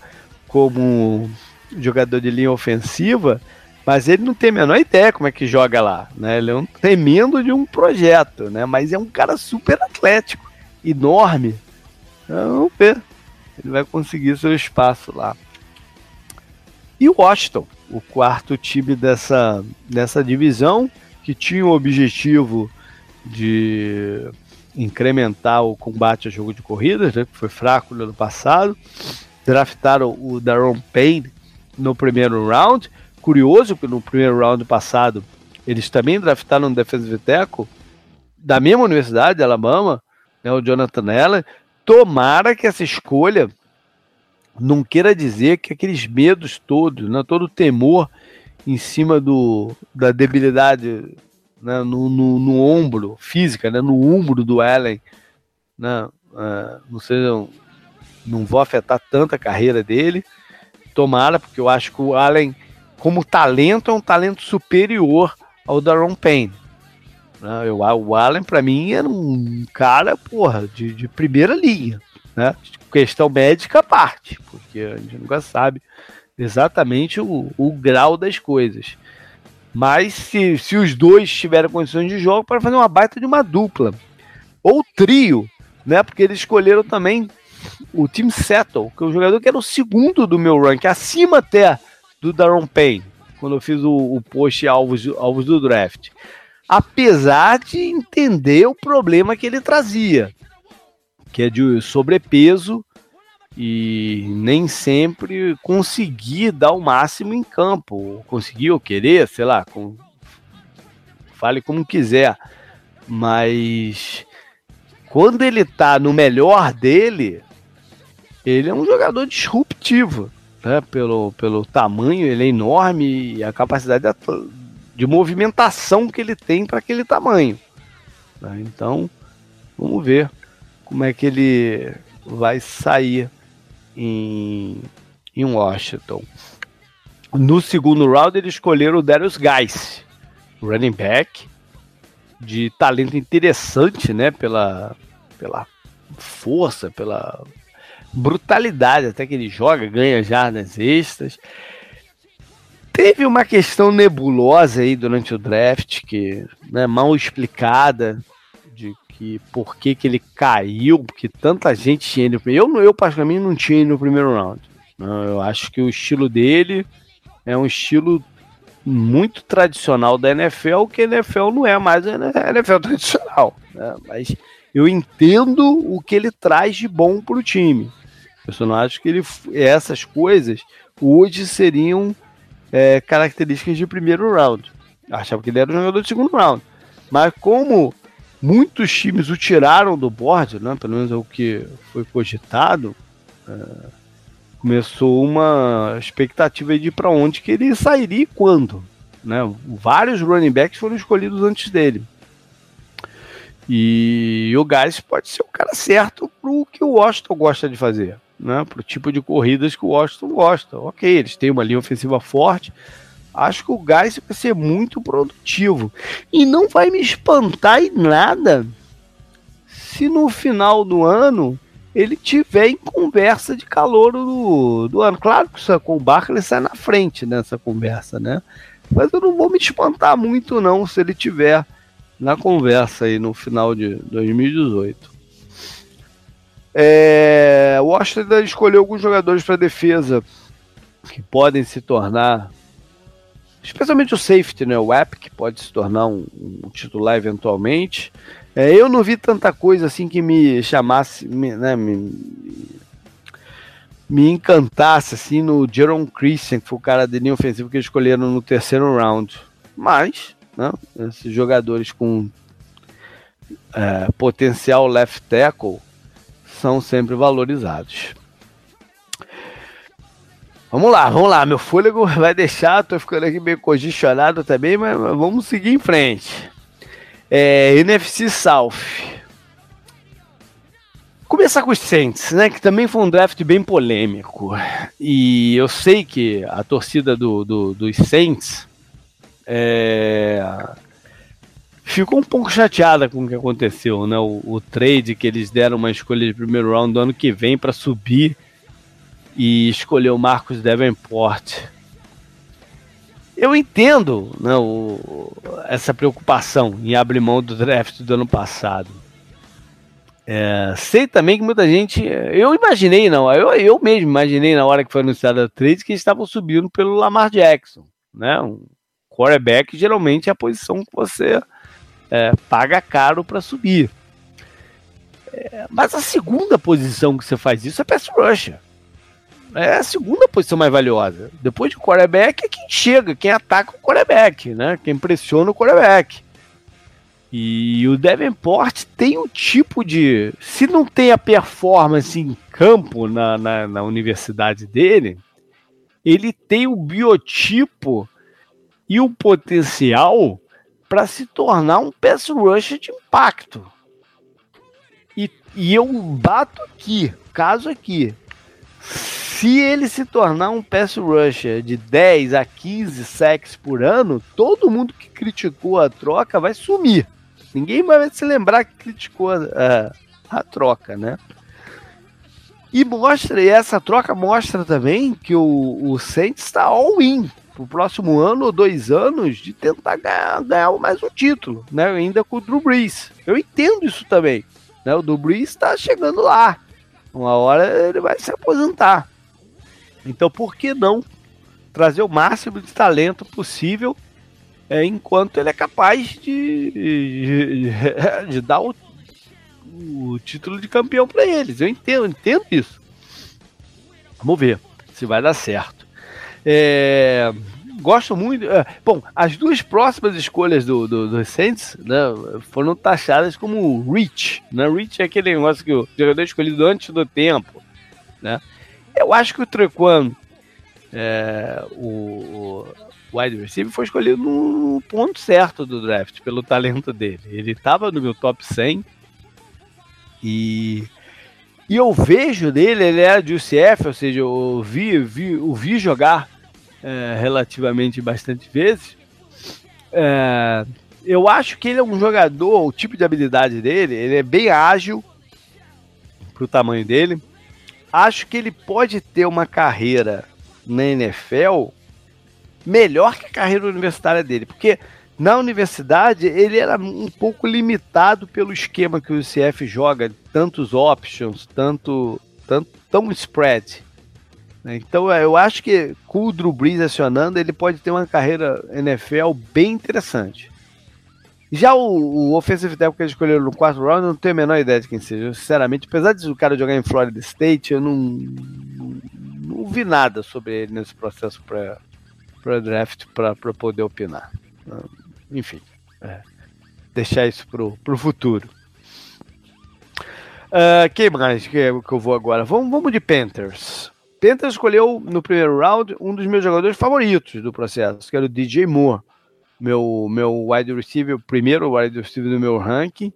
[SPEAKER 1] como jogador de linha ofensiva, mas ele não tem a menor ideia como é que joga lá, né? Ele é um tremendo de um projeto, né? Mas é um cara super atlético, enorme. Então, vamos ver. Ele vai conseguir seu espaço lá. E o Washington, o quarto time dessa, dessa divisão, que tinha o objetivo de incrementar o combate a jogo de corridas, né, que foi fraco no ano passado. Draftaram o Daron Payne no primeiro round. Curioso que no primeiro round passado eles também draftaram um defensive tackle da mesma universidade, Alabama, né, o Jonathan Allen. Tomara que essa escolha não queira dizer que aqueles medos todos, né, todo o temor em cima do, da debilidade né, no, no, no, ombro, física, né, no ombro do Allen, né, uh, não, seja, não vou afetar tanto a carreira dele. Tomara, porque eu acho que o Allen, como talento, é um talento superior ao Daron Payne. Né, eu, o Allen, para mim, era um cara, porra, de, de primeira linha. Né? Questão médica à parte, porque a gente nunca sabe exatamente o, o grau das coisas. Mas se, se os dois tiverem condições de jogo, para fazer uma baita de uma dupla. Ou trio, né? Porque eles escolheram também o Team Settle, que é um jogador que era o segundo do meu rank, acima até do Daron Payne, quando eu fiz o, o post alvos, alvos do draft. Apesar de entender o problema que ele trazia, que é de sobrepeso e nem sempre conseguir dar o máximo em campo, conseguir ou querer, sei lá, com... fale como quiser, mas quando ele tá no melhor dele, ele é um jogador disruptivo, né? Pelo, pelo tamanho, ele é enorme e a capacidade de, movimentação que ele tem para aquele tamanho. Né? Então, vamos ver como é que ele vai sair em, em Washington. No segundo round, eles escolheram o Darius Guys, running back, de talento interessante, né? Pela, pela força, pela brutalidade até que ele joga, ganha jardas extras. Teve uma questão nebulosa aí durante o draft, que né, mal explicada, que por que, que ele caiu, porque tanta gente tinha ele. Eu, eu, particularmente, não tinha ele no primeiro round. Eu acho que o estilo dele é um estilo muito tradicional da NFL, que a NFL não é mais a NFL tradicional. Né? Mas eu entendo o que ele traz de bom para o time. Eu só não acho que ele, essas coisas hoje seriam é, características de primeiro round. Eu achava que ele era um jogador de segundo round. Mas como muitos times o tiraram do board, né? pelo menos é o que foi cogitado, é, começou uma expectativa de para onde que ele sairia e quando. Né? Vários running backs foram escolhidos antes dele. E o Gás pode ser o cara certo para o que o Washington gosta de fazer, né? para o tipo de corridas que o Washington gosta. Ok, eles têm uma linha ofensiva forte, acho que o Gás vai ser muito produtivo. E não vai me espantar em nada se no final do ano ele tiver em conversa de calor do, do ano. Claro que o Barkley sai na frente nessa conversa, né? Mas eu não vou me espantar muito não se ele tiver na conversa aí no final de 2018. É, o Washington escolheu alguns jogadores para defesa que podem se tornar especialmente o safety, né? O app que pode se tornar um, um titular eventualmente. É, eu não vi tanta coisa assim que me chamasse, me, né, me, me encantasse assim no Jerome Christian, que foi o cara de linha ofensiva que eles escolheram no terceiro round. Mas, né, esses jogadores com é, potencial left tackle são sempre valorizados. Vamos lá, vamos lá. Meu fôlego (laughs) vai deixar, tô ficando aqui meio congestionado também, mas vamos seguir em frente. É, NFC South. Começar com os Saints, né? Que também foi um draft bem polêmico. E eu sei que a torcida do, do dos Saints é, ficou um pouco chateada com o que aconteceu, né? O, o trade que eles deram uma escolha de primeiro round do ano que vem para subir e escolheu Marcos Davenport. Eu entendo né, o, essa preocupação em abrir mão do draft do ano passado. É, sei também que muita gente. Eu imaginei, não. Eu, eu mesmo imaginei na hora que foi anunciada a trade que eles estavam subindo pelo Lamar Jackson. Né? Um quarterback geralmente é a posição que você é, paga caro para subir. É, mas a segunda posição que você faz isso é pass rusher. É a segunda posição mais valiosa. Depois de quarterback é quem chega, quem ataca o quarterback, né? Quem pressiona o quarterback. E o Davenport tem um tipo de. Se não tem a performance em campo na, na, na universidade dele, ele tem o biotipo e o potencial para se tornar um pass rusher de impacto. E, e eu bato aqui, caso aqui. Se ele se tornar um pass rusher de 10 a 15 sacks por ano, todo mundo que criticou a troca vai sumir. Ninguém vai se lembrar que criticou a, a troca, né? E mostra, e essa troca mostra também que o, o Saints está all-in pro próximo ano ou dois anos de tentar ganhar, ganhar mais um título, né? Ainda com o Drew Brees. Eu entendo isso também. Né? O Drew Brees está chegando lá. Uma hora ele vai se aposentar. Então por que não trazer o máximo de talento possível é, enquanto ele é capaz de, de, de dar o, o, título de campeão para eles. Eu entendo, entendo isso. Vamos ver se vai dar certo. É, gosto muito. É, bom, as duas próximas escolhas do, do, do Saints né, foram taxadas como Reach. Né? Reach é aquele negócio que o jogador é escolhido antes do tempo. Né? Eu acho que o Trequan, é, o, wide receiver foi escolhido no ponto certo do draft, pelo talento dele. Ele estava no meu top 100 e, e eu vejo dele, ele era de UCF, ou seja, eu vi, vi, o vi jogar é, relativamente bastante vezes. É, eu acho que ele é um jogador, o tipo de habilidade dele, ele é bem ágil pro tamanho dele. Acho que ele pode ter uma carreira na NFL melhor que a carreira universitária dele, porque na universidade ele era um pouco limitado pelo esquema que o UCF joga, tantos options, tanto, tanto tão spread. Então eu acho que com o Drew Brees acionando, ele pode ter uma carreira NFL bem interessante. Já o, o offensive tackle que eles escolheram no quarto round, eu não tenho a menor ideia de quem seja. Sinceramente, apesar de o cara jogar em Florida State, eu não, não, não vi nada sobre ele nesse processo para draft para poder opinar. Enfim, é, deixar isso pro, pro futuro. Uh, quem mais que, que eu vou agora? Vamos, vamos de Panthers. Panthers escolheu no primeiro round um dos meus jogadores favoritos do processo, que era o DJ Moore, meu, meu wide receiver, o primeiro wide receiver do meu ranking,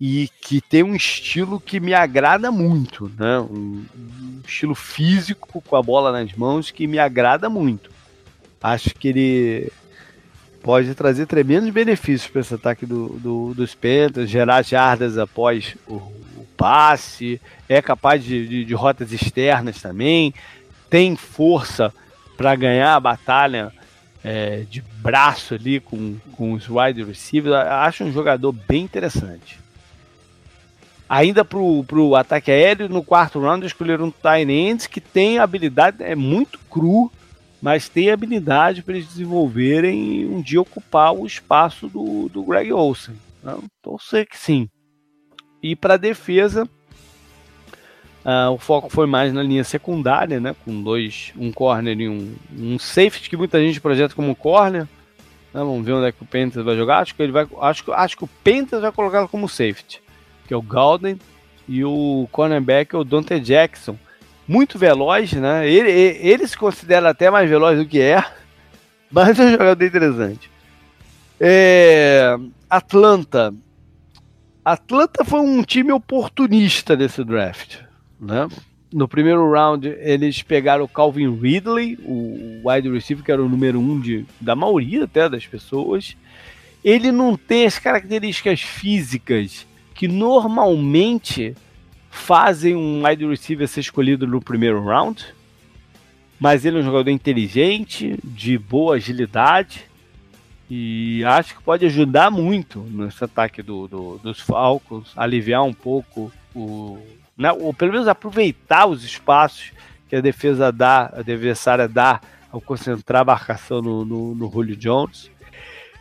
[SPEAKER 1] e que tem um estilo que me agrada muito, né? Um, um estilo físico com a bola nas mãos que me agrada muito. Acho que ele pode trazer tremendos benefícios para esse ataque do, do, dos Panthers, gerar jardas após o, o passe, é capaz de, de, de, rotas externas também, tem força para ganhar a batalha é, de braço ali com, com os wide receivers. Acho um jogador bem interessante. Ainda para o ataque aéreo, no quarto round, escolheram um Tyrant que tem habilidade, é muito cru, mas tem habilidade para eles desenvolverem um dia ocupar o espaço do, do Greg Olsen. Então, sei que sim. E para defesa, uh, o foco foi mais na linha secundária, né? com dois, um corner e um, um safety que muita gente projeta como corner. Né? Vamos ver onde é que o Panthers vai jogar. Acho que ele vai, acho, acho que o Panthers vai colocar como safety, que é o Golden e o cornerback é o Dante Jackson muito veloz, né? Ele, ele se considera até mais veloz do que é, (laughs) mas é um jogador interessante. É, Atlanta. Atlanta foi um time oportunista nesse draft, né? No primeiro round, eles pegaram o Calvin Ridley, o wide receiver, que era o número um de, da maioria até das pessoas. Ele não tem as características físicas que normalmente fazem um wide receiver ser escolhido no primeiro round. mas ele é um jogador inteligente, de boa agilidade, e acho que pode ajudar muito nesse ataque do, do dos Falcons, aliviar um pouco o. Né, ou pelo menos aproveitar os espaços que a defesa dá, a adversária dá ao concentrar a marcação no, no, no Julio Jones.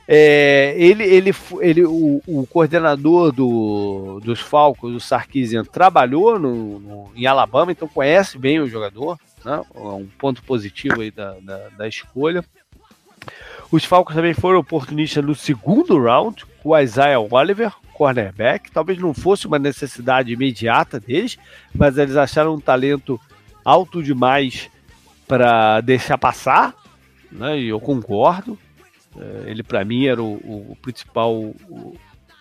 [SPEAKER 1] É, ele, ele, ele, o, o coordenador do, dos Falcons, o Sarkisian, trabalhou no, no, em Alabama, então conhece bem o jogador, né? um ponto positivo aí da, da, da escolha. Os Falcons também foram oportunistas no segundo round, com o Isaiah Oliver, cornerback. Talvez não fosse uma necessidade imediata deles, mas eles acharam um talento alto demais para deixar passar, né? E eu concordo. É, ele, para mim, era o, o principal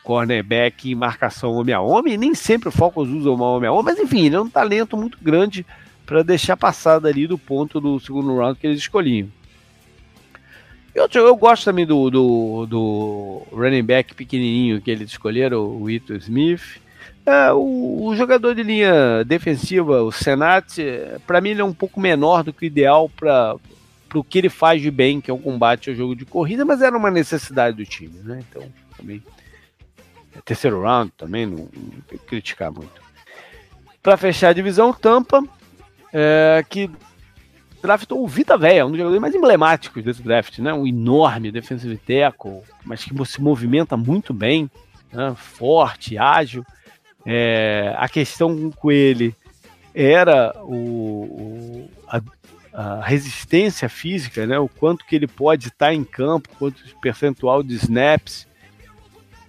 [SPEAKER 1] cornerback em marcação homem a homem. Nem sempre o Falcons usa uma homem a homem, mas enfim, ele é um talento muito grande para deixar passar dali do ponto do segundo round que eles escolhiam. Eu, eu gosto também do, do, do running back pequenininho que eles escolheram, o Ito Smith. É, o, o, jogador de linha defensiva, o Senat, para mim ele é um pouco menor do que o ideal para o que ele faz de bem, que é o combate ao jogo de corrida, mas era uma necessidade do time, né? Então, também. É terceiro round também, não, não tem que criticar muito. Para fechar a divisão, Tampa, é, que draftou o Vita Veia, um dos jogadores mais emblemáticos desse draft, né? Um enorme defensive tackle, mas que se movimenta muito bem, né? forte, ágil. É, a questão com ele era o, o a, a, resistência física, né? O quanto que ele pode estar em campo, quanto percentual de snaps.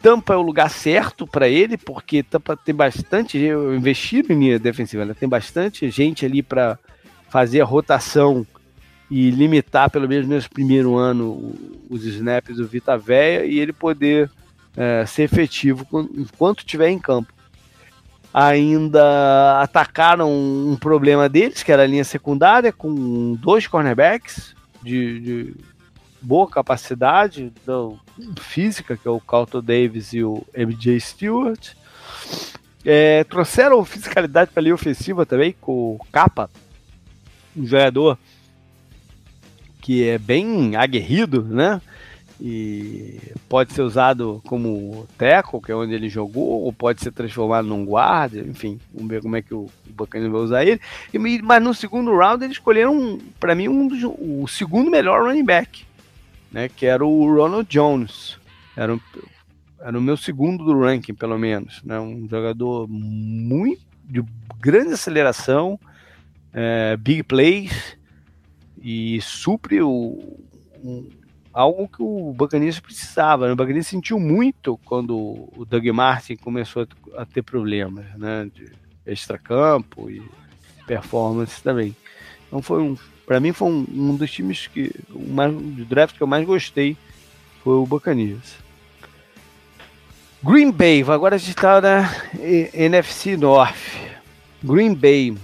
[SPEAKER 1] Tampa é o lugar certo para ele, porque Tampa tem bastante investido em linha defensiva, né? tem bastante gente ali para fazer a rotação e limitar, pelo menos nesse primeiro ano, os snaps do Vita Véia e ele poder é, ser efetivo enquanto estiver em campo. Ainda atacaram um problema deles, que era a linha secundária, com dois cornerbacks de, de boa capacidade então, física, que é o Carlton Davis e o MJ Stewart. É, trouxeram fisicalidade para a linha ofensiva também, com o Capa, um jogador que é bem aguerrido, né? E pode ser usado como teco, que é onde ele jogou, ou pode ser transformado num guarda, enfim, vamos ver como é que o, o vai usar ele. E, mas no segundo round eles escolheram, para mim, um dos, o segundo melhor running back, né? Que era o Ronald Jones. Era, um, era o meu segundo do ranking, pelo menos, né? Um jogador muito de grande aceleração, é, big plays e supre o, um, algo que o Buccaneers precisava. Né? O Buccaneers sentiu muito quando o Doug Martin começou a ter problemas né? de extracampo e performance também. Então foi um, para mim foi um, um, dos times que o mais de draft que eu mais gostei foi o Buccaneers. Green Bay, agora a gente está na NFC North. Green Bay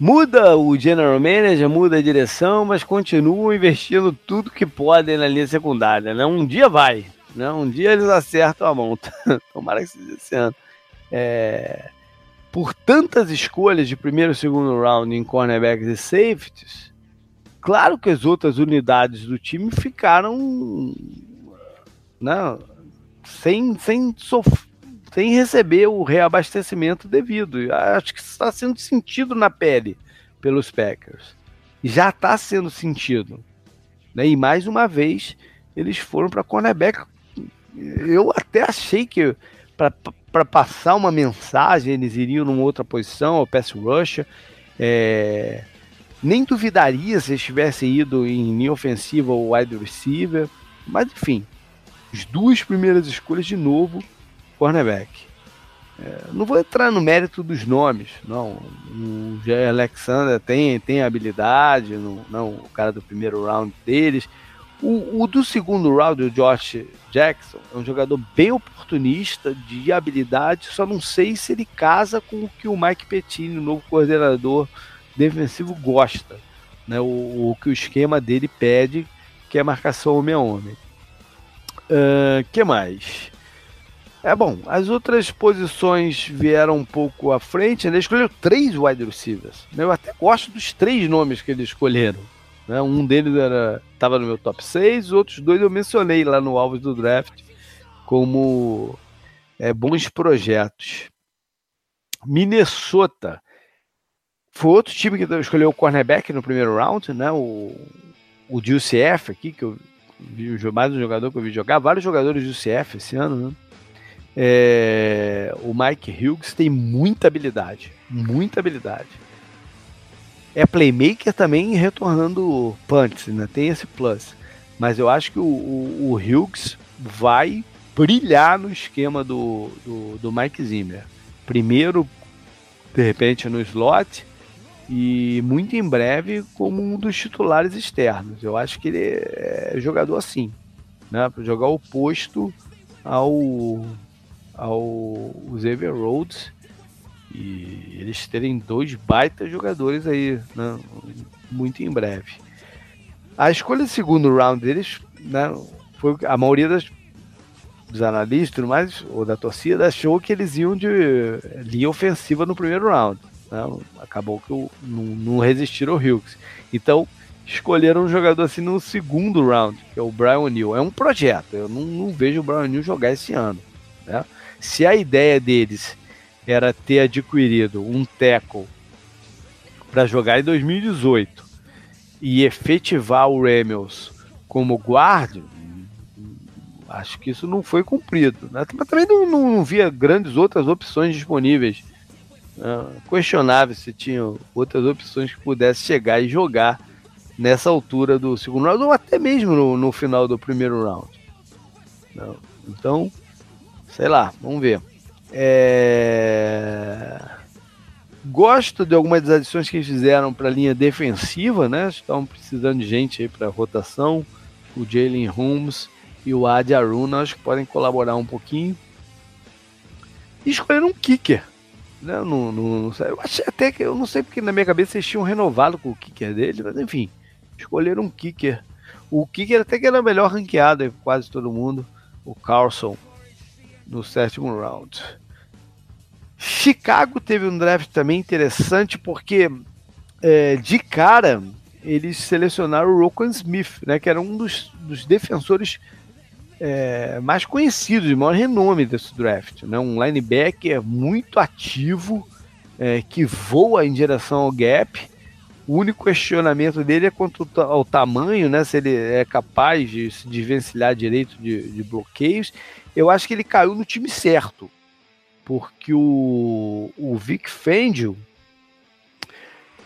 [SPEAKER 1] Muda o general manager, muda a direção, mas continuam investindo tudo que podem na linha secundária. Né? Um dia vai, né? um dia eles acertam a mão. (laughs) Tomara que seja esse ano. É... Por tantas escolhas de primeiro e segundo round em cornerbacks e safeties, claro que as outras unidades do time ficaram né, sem, sem, sofrer sem receber o reabastecimento devido. Acho que está sendo sentido na pele pelos Packers. Já está sendo sentido. Né? E mais uma vez, eles foram para cornerback. Eu até achei que para passar uma mensagem eles iriam numa outra posição, ao pass rusher. É... Nem duvidaria se eles tivessem ido em linha ofensiva ou wide receiver. Mas enfim, as duas primeiras escolhas de novo cornerback. É, não vou entrar no mérito dos nomes, não. O Jay Alexander tem, tem habilidade, não, não o cara do primeiro round deles. O, o, do segundo round, o Josh Jackson, é um jogador bem oportunista, de habilidade, só não sei se ele casa com o que o Mike Pettine, o novo coordenador defensivo, gosta. Né? O, o que o esquema dele pede, que é marcação homem a homem. O uh, que mais? É bom, as outras posições vieram um pouco à frente, né? ele escolheu três wide receivers. Né? Eu até gosto dos três nomes que eles escolheram. Né? Um deles era estava no meu top 6, os outros dois eu mencionei lá no alvo do draft como é, bons projetos. Minnesota foi outro time que escolheu o cornerback no primeiro round, né? O, o DUCF aqui, que eu vi mais um jogador que eu vi jogar, vários jogadores do UCF esse ano, né? É, o Mike Hughes tem muita habilidade, muita habilidade. É playmaker também retornando punts, né? Tem esse plus. Mas eu acho que o, o, o Hughes vai brilhar no esquema do, do, do Mike Zimmer. Primeiro, de repente, no slot, e muito em breve como um dos titulares externos. Eu acho que ele é jogador assim, né? Para jogar oposto ao ao Xavier Rhodes e eles terem dois baita jogadores aí, né, muito em breve. A escolha do segundo round deles, né, foi a maioria das, dos analistas, mais ou da torcida achou que eles iam de linha ofensiva no primeiro round. Né, acabou que não, não resistiram ao Hughes. Então escolheram um jogador assim no segundo round, que é o Brian Neal. É um projeto. Eu não, não vejo o Brian Neal jogar esse ano. Né? Se a ideia deles era ter adquirido um tackle para jogar em 2018 e efetivar o Ramos como guarda, acho que isso não foi cumprido. Né? Mas também não, não, não, via grandes outras opções disponíveis. Né? Questionável se tinha outras opções que pudesse chegar e jogar nessa altura do segundo round, ou até mesmo no, no final do primeiro round. Não. Então, Sei lá, vamos ver. É... Gosto de algumas das adições que eles fizeram para a linha defensiva, né? Estão precisando de gente aí para rotação. O Jalen Holmes e o Adi Aruna acho que podem colaborar um pouquinho. E escolheram um kicker. Né? Não, não eu achei até que eu não sei porque na minha cabeça eles tinham renovado com o kicker dele, mas enfim, escolheram um kicker. O kicker até que era melhor ranqueado quase todo mundo, o Carlson no sétimo round. Chicago teve um draft também interessante porque é, de cara eles selecionaram o Roquan Smith, né, que era um dos, dos defensores é, mais conhecidos, de maior renome desse draft. Né, um linebacker muito ativo, é, que voa em direção ao gap. O único questionamento dele é quanto ao tamanho, né, se ele é capaz de se desvencilhar direito de, de bloqueios eu acho que ele caiu no time certo. Porque o, o Vic Fangio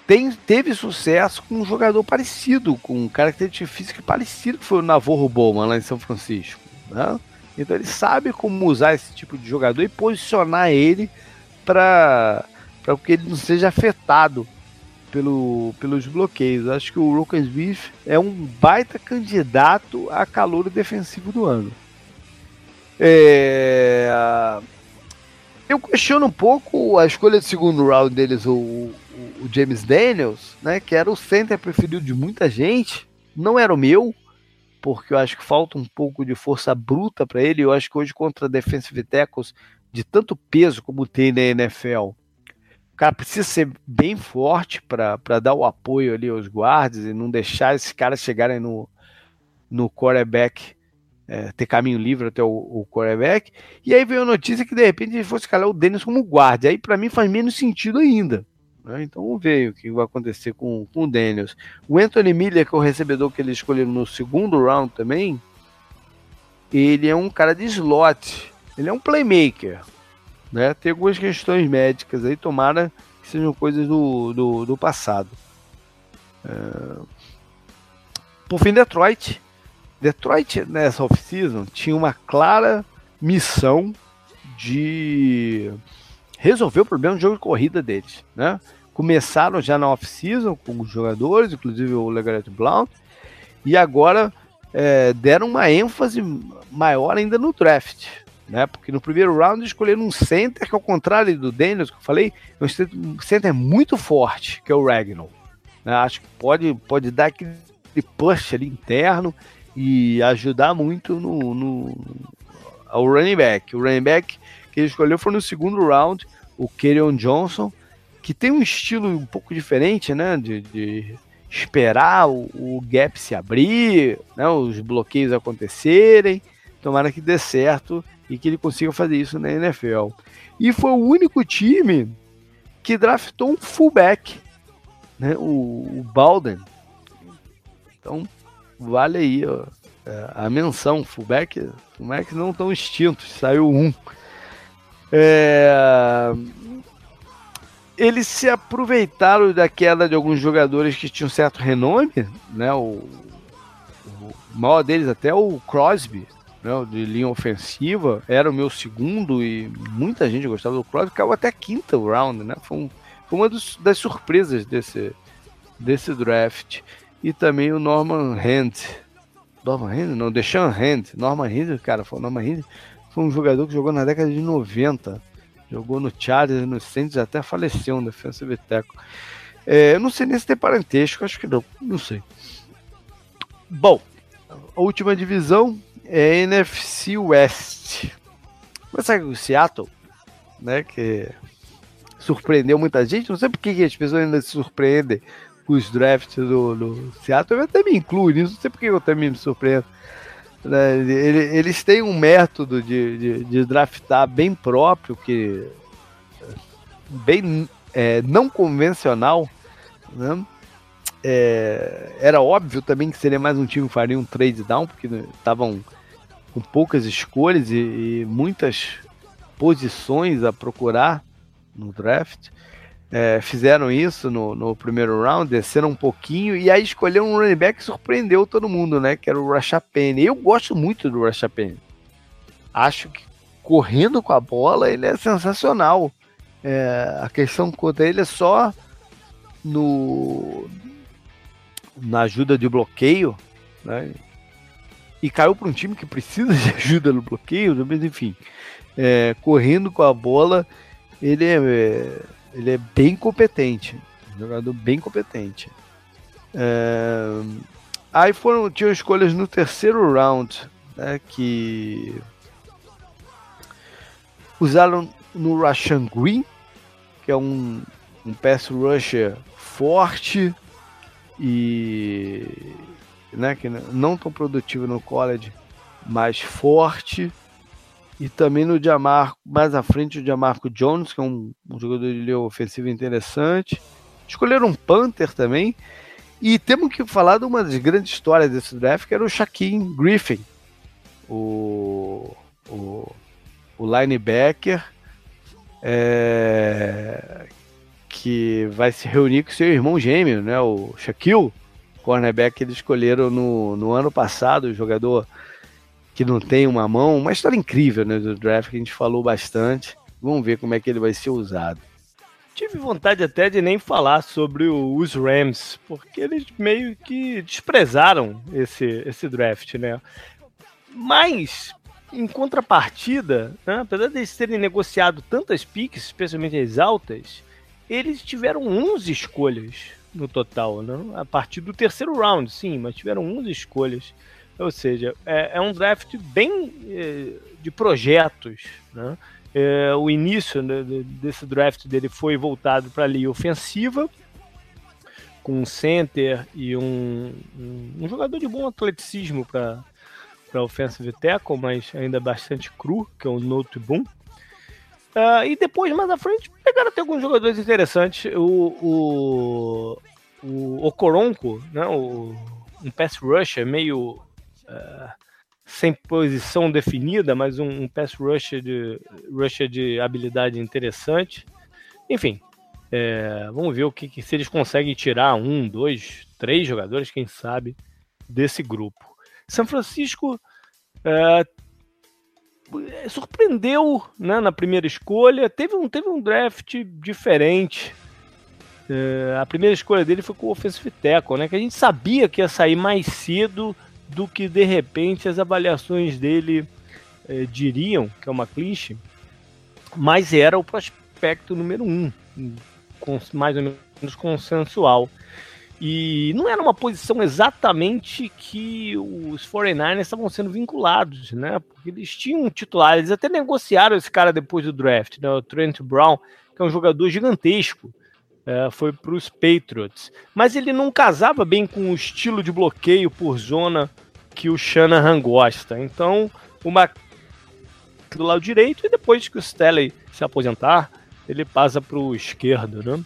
[SPEAKER 1] tem, teve sucesso com um jogador parecido, com um característica física parecida que foi o Navarro Bowman lá em São Francisco. Né? Então ele sabe como usar esse tipo de jogador e posicionar ele para que ele não seja afetado pelo, pelos bloqueios. Acho que o Roken Smith é um baita candidato a calor defensivo do ano. É... Eu questiono um pouco a escolha de segundo round deles, o, o, o, James Daniels, né, que era o center preferido de muita gente, não era o meu, porque eu acho que falta um pouco de força bruta para ele. Eu acho que hoje contra defensive tackles de tanto peso como tem na NFL, o cara precisa ser bem forte para dar o apoio ali aos guardas e não deixar esses caras chegarem no, no quarterback é, ter caminho livre até o, o quarterback. E aí veio a notícia que de repente ele fosse escalar o Dennis como guarda. Aí para mim faz menos sentido ainda. Né? Então ver o que vai acontecer com, com o Daniels. O Anthony Miller, que é o recebedor que ele escolheu no segundo round também, ele é um cara de slot. Ele é um playmaker. Né? Tem algumas questões médicas aí, tomara que sejam coisas do, do, do passado. É... Por fim, Detroit Detroit nessa off-season tinha uma clara missão de resolver o problema do jogo de corrida deles, né? Começaram já na off-season com os jogadores, inclusive o Legarrette Blount, e agora é, deram uma ênfase maior ainda no draft, né? Porque no primeiro round escolheram um center que, ao contrário do Daniels que eu falei, é um center muito forte, que é o Ragnall. Né? Acho que pode, pode dar aquele push ali interno e ajudar muito no, no ao running back. O running back que ele escolheu foi no segundo round, o Kerryon Johnson, que tem um estilo um pouco diferente, né? De, de esperar o, o, gap se abrir, né, os bloqueios acontecerem. Tomara que dê certo e que ele consiga fazer isso na NFL. E foi o único time que draftou um fullback, né, o, o Balden. Então, vale aí ó, é, a menção. Fullback, fullback não tão extintos, saiu um. É, eles se aproveitaram da queda de alguns jogadores que tinham certo renome, né? O, o maior deles até o Crosby, né? De linha ofensiva, era o meu segundo e muita gente gostava do Crosby, caiu até quinta round, né? Foi, um, foi uma dos, das surpresas desse, desse draft. E também o Norman Hand. Norman Hand? Não, Deshaun Hand. Norman Hand, cara, foi Norman Hand. Foi um jogador que jogou na década de 90 Jogou no Chargers, no Saints, até faleceu um defensive tackle. É, eu não sei nem se tem parentesco, acho que não, não sei. Bom, a última divisão é NFC West. Começar com o Seattle, né, que surpreendeu muita gente. Não sei por que as pessoas ainda se surpreendem os drafts do, do Seattle. Eu até me incluo nisso, não sei por que eu também me surpreendo. Né? Eles têm um método de, de, de draftar bem próprio, que bem é, não convencional. Né? É, era óbvio também que seria mais um time que faria um trade down, porque estavam com poucas escolhas e, e muitas posições a procurar no draft é, fizeram isso no, no, primeiro round, desceram um pouquinho e aí escolheram um running back que surpreendeu todo mundo, né? Que era o Rashad Penny. Eu gosto muito do Rashad Penny. Acho que correndo com a bola ele é sensacional. É, a questão contra ele é só no na ajuda de bloqueio, né? E caiu para um time que precisa de (laughs) ajuda no bloqueio, mas enfim, é, correndo com a bola, ele é, ele é bem competente. Um jogador bem competente. É... Aí foram, tinham escolhas no terceiro round, né, que usaram no Rashan Green, que é um, um pass rusher forte e né, que não tão produtivo no college, mas forte e também no Diamarco, mais à frente, o Diamarco Jones, que é um, um jogador de linha ofensiva interessante. Escolheram um Panther também. E temos que falar de uma das grandes histórias desse draft, que era o Shaquille Griffin, o, o, o linebacker, é, que vai se reunir com seu irmão gêmeo, né, o Shaquille, cornerback que eles escolheram no, no ano passado, o jogador que não tem uma mão. Uma história incrível né, do draft que a gente falou bastante. Vamos ver como é que ele vai ser usado.
[SPEAKER 3] Tive vontade até de nem falar sobre os Rams, porque eles meio que desprezaram esse, esse draft, né? Mas, em contrapartida, né, apesar de eles terem negociado tantas piques, especialmente as altas, eles tiveram 11 escolhas no total, né? A partir do terceiro round, sim, mas tiveram 11 escolhas. Ou seja, é, é um draft bem é, de projetos. Né? É, o início né, desse draft dele foi voltado para a linha ofensiva, com um center e um, um, jogador de bom atleticismo para para offensive tackle, mas ainda bastante cru, que é o Note Boom. Uh, e depois, mais à frente, pegaram até alguns jogadores interessantes. O, o, o Okoronko, né, o, um pass rusher meio sem posição definida, mas um, um pass rusher de, rusher de habilidade interessante. Enfim, é, vamos ver o que, que, se eles conseguem tirar um, dois, três jogadores, quem sabe, desse grupo. São Francisco é, surpreendeu né, na primeira escolha, teve um, teve um draft diferente. É, a primeira escolha dele foi com o Offensive Tackle, né, que a gente sabia que ia sair mais cedo do que de repente as avaliações dele eh, diriam, que é uma clichê, mas era o prospecto número um, mais ou menos consensual.
[SPEAKER 1] E não era uma posição exatamente que os 49ers estavam sendo vinculados, né? Porque eles tinham um titular, eles até negociaram esse cara depois do draft, né? O Trent Brown, que é um jogador gigantesco. É, foi para os Patriots. Mas ele não casava bem com o estilo de bloqueio por zona que o Shanahan gosta. Então, uma do lado direito e depois que o Staley se aposentar, ele passa para o esquerdo, né?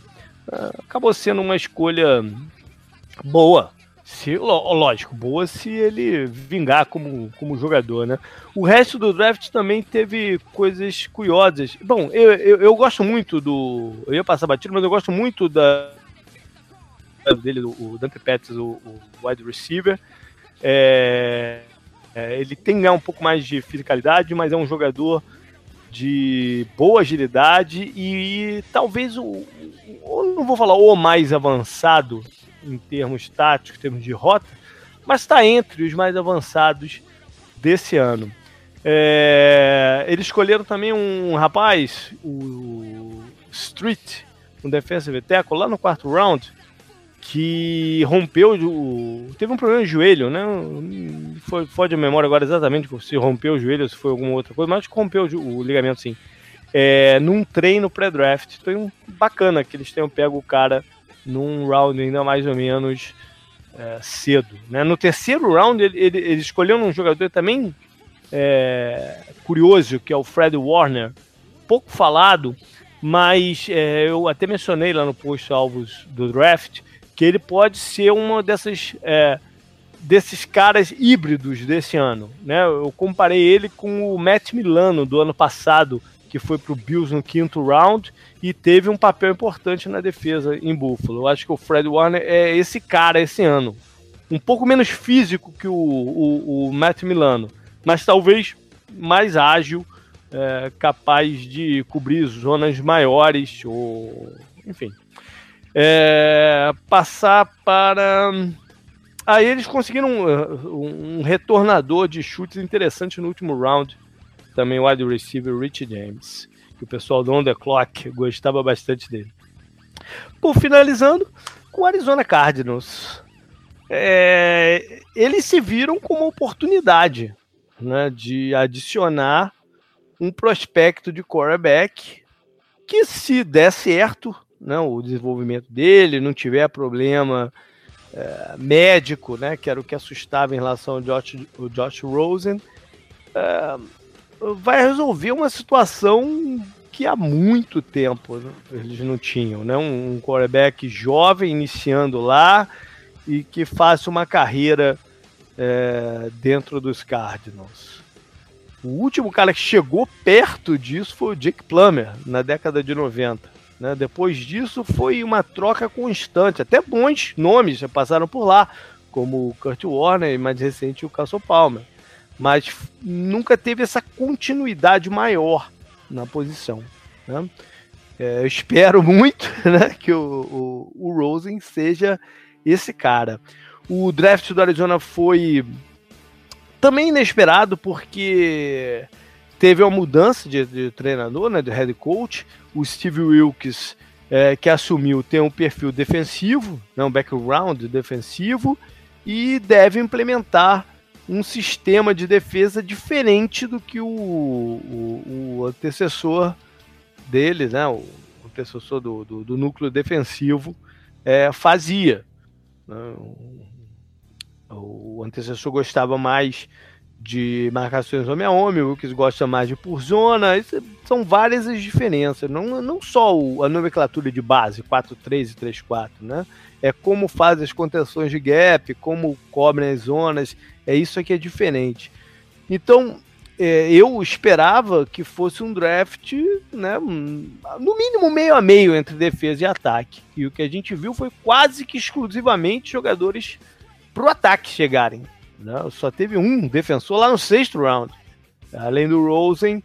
[SPEAKER 1] É, acabou sendo uma escolha boa. Se, lógico, boa se ele vingar como, como jogador, né? O resto do draft também teve coisas curiosas. Bom, eu, eu, eu gosto muito do. Eu ia passar batido, mas eu gosto muito da dele, o Dante Pettis, o, o wide receiver. É, é, ele tem né, um pouco mais de fisicalidade, mas é um jogador de boa agilidade e, e talvez o, o, não vou falar o mais avançado em termos táticos, em termos de rota, mas está entre os mais avançados desse ano. É, eles escolheram também um rapaz, o Street, um defensive tackle, lá no quarto round, que rompeu. Teve um problema de joelho, né? Foi fora de memória agora exatamente se rompeu o joelho, se foi alguma outra coisa, mas rompeu o, o ligamento sim. É, num treino pré-draft. Então, bacana que eles tenham pego o cara num round ainda mais ou menos é, cedo. Né? No terceiro round, ele, ele, ele escolheu um jogador também é, curioso, que é o Fred Warner, pouco falado, mas é, eu até mencionei lá no post alvos do draft que ele pode ser uma dessas é, desses caras híbridos desse ano. Né? Eu comparei ele com o Matt Milano do ano passado, que foi para o Bills no quinto round e teve um papel importante na defesa em Buffalo. Eu acho que o Fred Warner é esse cara esse ano. Um pouco menos físico que o, o, o Matt Milano, mas talvez mais ágil, é, capaz de cobrir zonas maiores, ou enfim. É, passar para. Aí eles conseguiram um, um, retornador de chutes interessante no último round. Também o wide receiver Rich James que o pessoal do On The Clock gostava bastante dele. Por finalizando, com o Arizona Cardinals. É, eles se viram como oportunidade né, de adicionar um prospecto de quarterback que, se der certo né, o desenvolvimento dele, não tiver problema é, médico, né, que era o que assustava em relação ao Josh, Josh Rosen, é, vai resolver uma situação que há muito tempo né, eles não tinham, né? Um, um jovem iniciando lá e que faça uma carreira é, dentro dos Cardinals. O último cara que chegou perto disso foi o Jake Plummer, na década de 90. Né? Depois disso foi uma troca constante, até bons nomes já passaram por lá, como o Kurt Warner e mais recente o Castle Palmer mas nunca teve essa continuidade maior na posição. Né? É, eu espero muito (laughs) né, que o, o, o Rosen seja esse cara. O draft do Arizona foi também inesperado porque teve uma mudança de, de treinador, né, de head coach. O Steve Wilkes, é, que assumiu, tem um perfil defensivo, né, um background defensivo, e deve implementar um sistema de defesa diferente do que o, o, o antecessor dele, né, o antecessor do, do, do núcleo defensivo, é, fazia. Né? O, o antecessor gostava mais de marcações homem a homem, o Wilkes gosta mais de por zona, são várias as diferenças, não, não só o, a nomenclatura de base, 4-3 e 3-4, né? É como faz as contenções de gap, como cobrem as zonas, é isso que é diferente. Então, é, eu esperava que fosse um draft, né, no mínimo meio a meio entre defesa e ataque. E o que a gente viu foi quase que exclusivamente jogadores para o ataque chegarem. Né? Só teve um defensor lá no sexto round. Além do Rosen,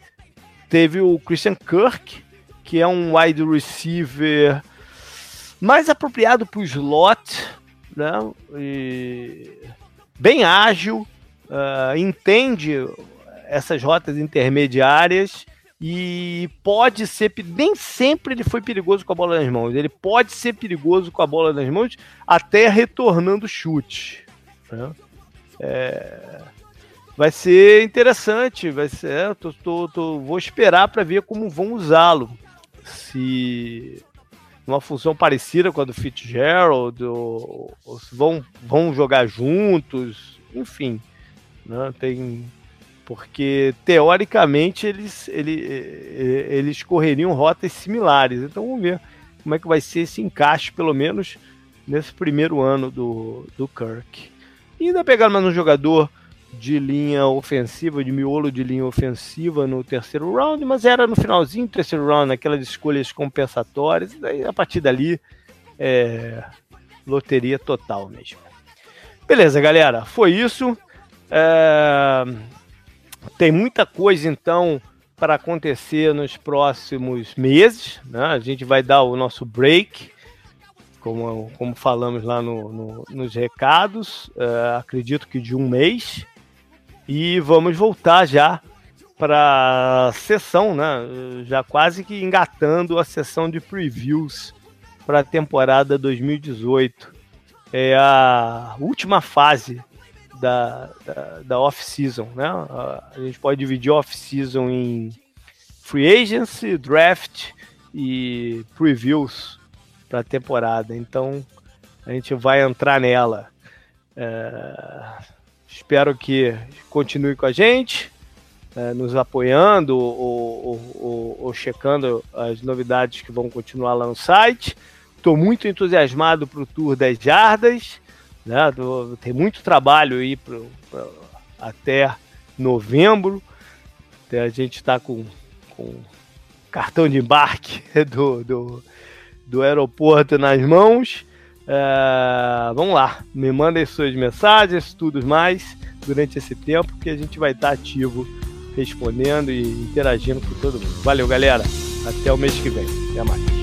[SPEAKER 1] teve o Christian Kirk, que é um wide receiver mais apropriado para o slot, né? E bem ágil, uh, entende essas rotas intermediárias e pode ser, nem sempre ele foi perigoso com a bola nas mãos, ele pode ser perigoso com a bola nas mãos até retornando chute. Né? É, vai ser interessante, vai ser, é, tô, tô, tô, vou esperar para ver como vão usá-lo. Se uma função parecida com a do Fitzgerald, ou, ou se vão, vão jogar juntos, enfim. Né? Tem, porque teoricamente eles, ele, eles correriam rotas similares. Então vamos ver como é que vai ser esse encaixe, pelo menos nesse primeiro ano do, do Kirk. E ainda pegar mais um jogador de linha ofensiva, de miolo de linha ofensiva no terceiro round, mas era no finalzinho do terceiro round, naquelas escolhas compensatórias, e daí a partir dali é loteria total mesmo. Beleza, galera, foi isso. É... Tem muita coisa então para acontecer nos próximos meses. Né? A gente vai dar o nosso break, como, como falamos lá no, no, nos recados. Uh, acredito que de um mês. E vamos voltar já para a sessão, né? já quase que engatando a sessão de previews para a temporada 2018. É a última fase da, da, da off-season, né? A gente pode dividir off-season em free agency, draft e previews para a temporada. Então a gente vai entrar nela. É, espero que continue com a gente, é, nos apoiando ou, ou, ou, ou, checando as novidades que vão continuar lá no site. Estou muito entusiasmado para o Tour das Jardas. Né? Do, tem muito trabalho aí pro, até novembro. Até a gente está com, com cartão de embarque (laughs) do, do, do aeroporto nas mãos. É, vamos lá, me mandem suas mensagens, tudo mais, durante esse tempo que a gente vai estar ativo respondendo e interagindo com todo mundo. Valeu, galera. Até o mês que vem. Até mais.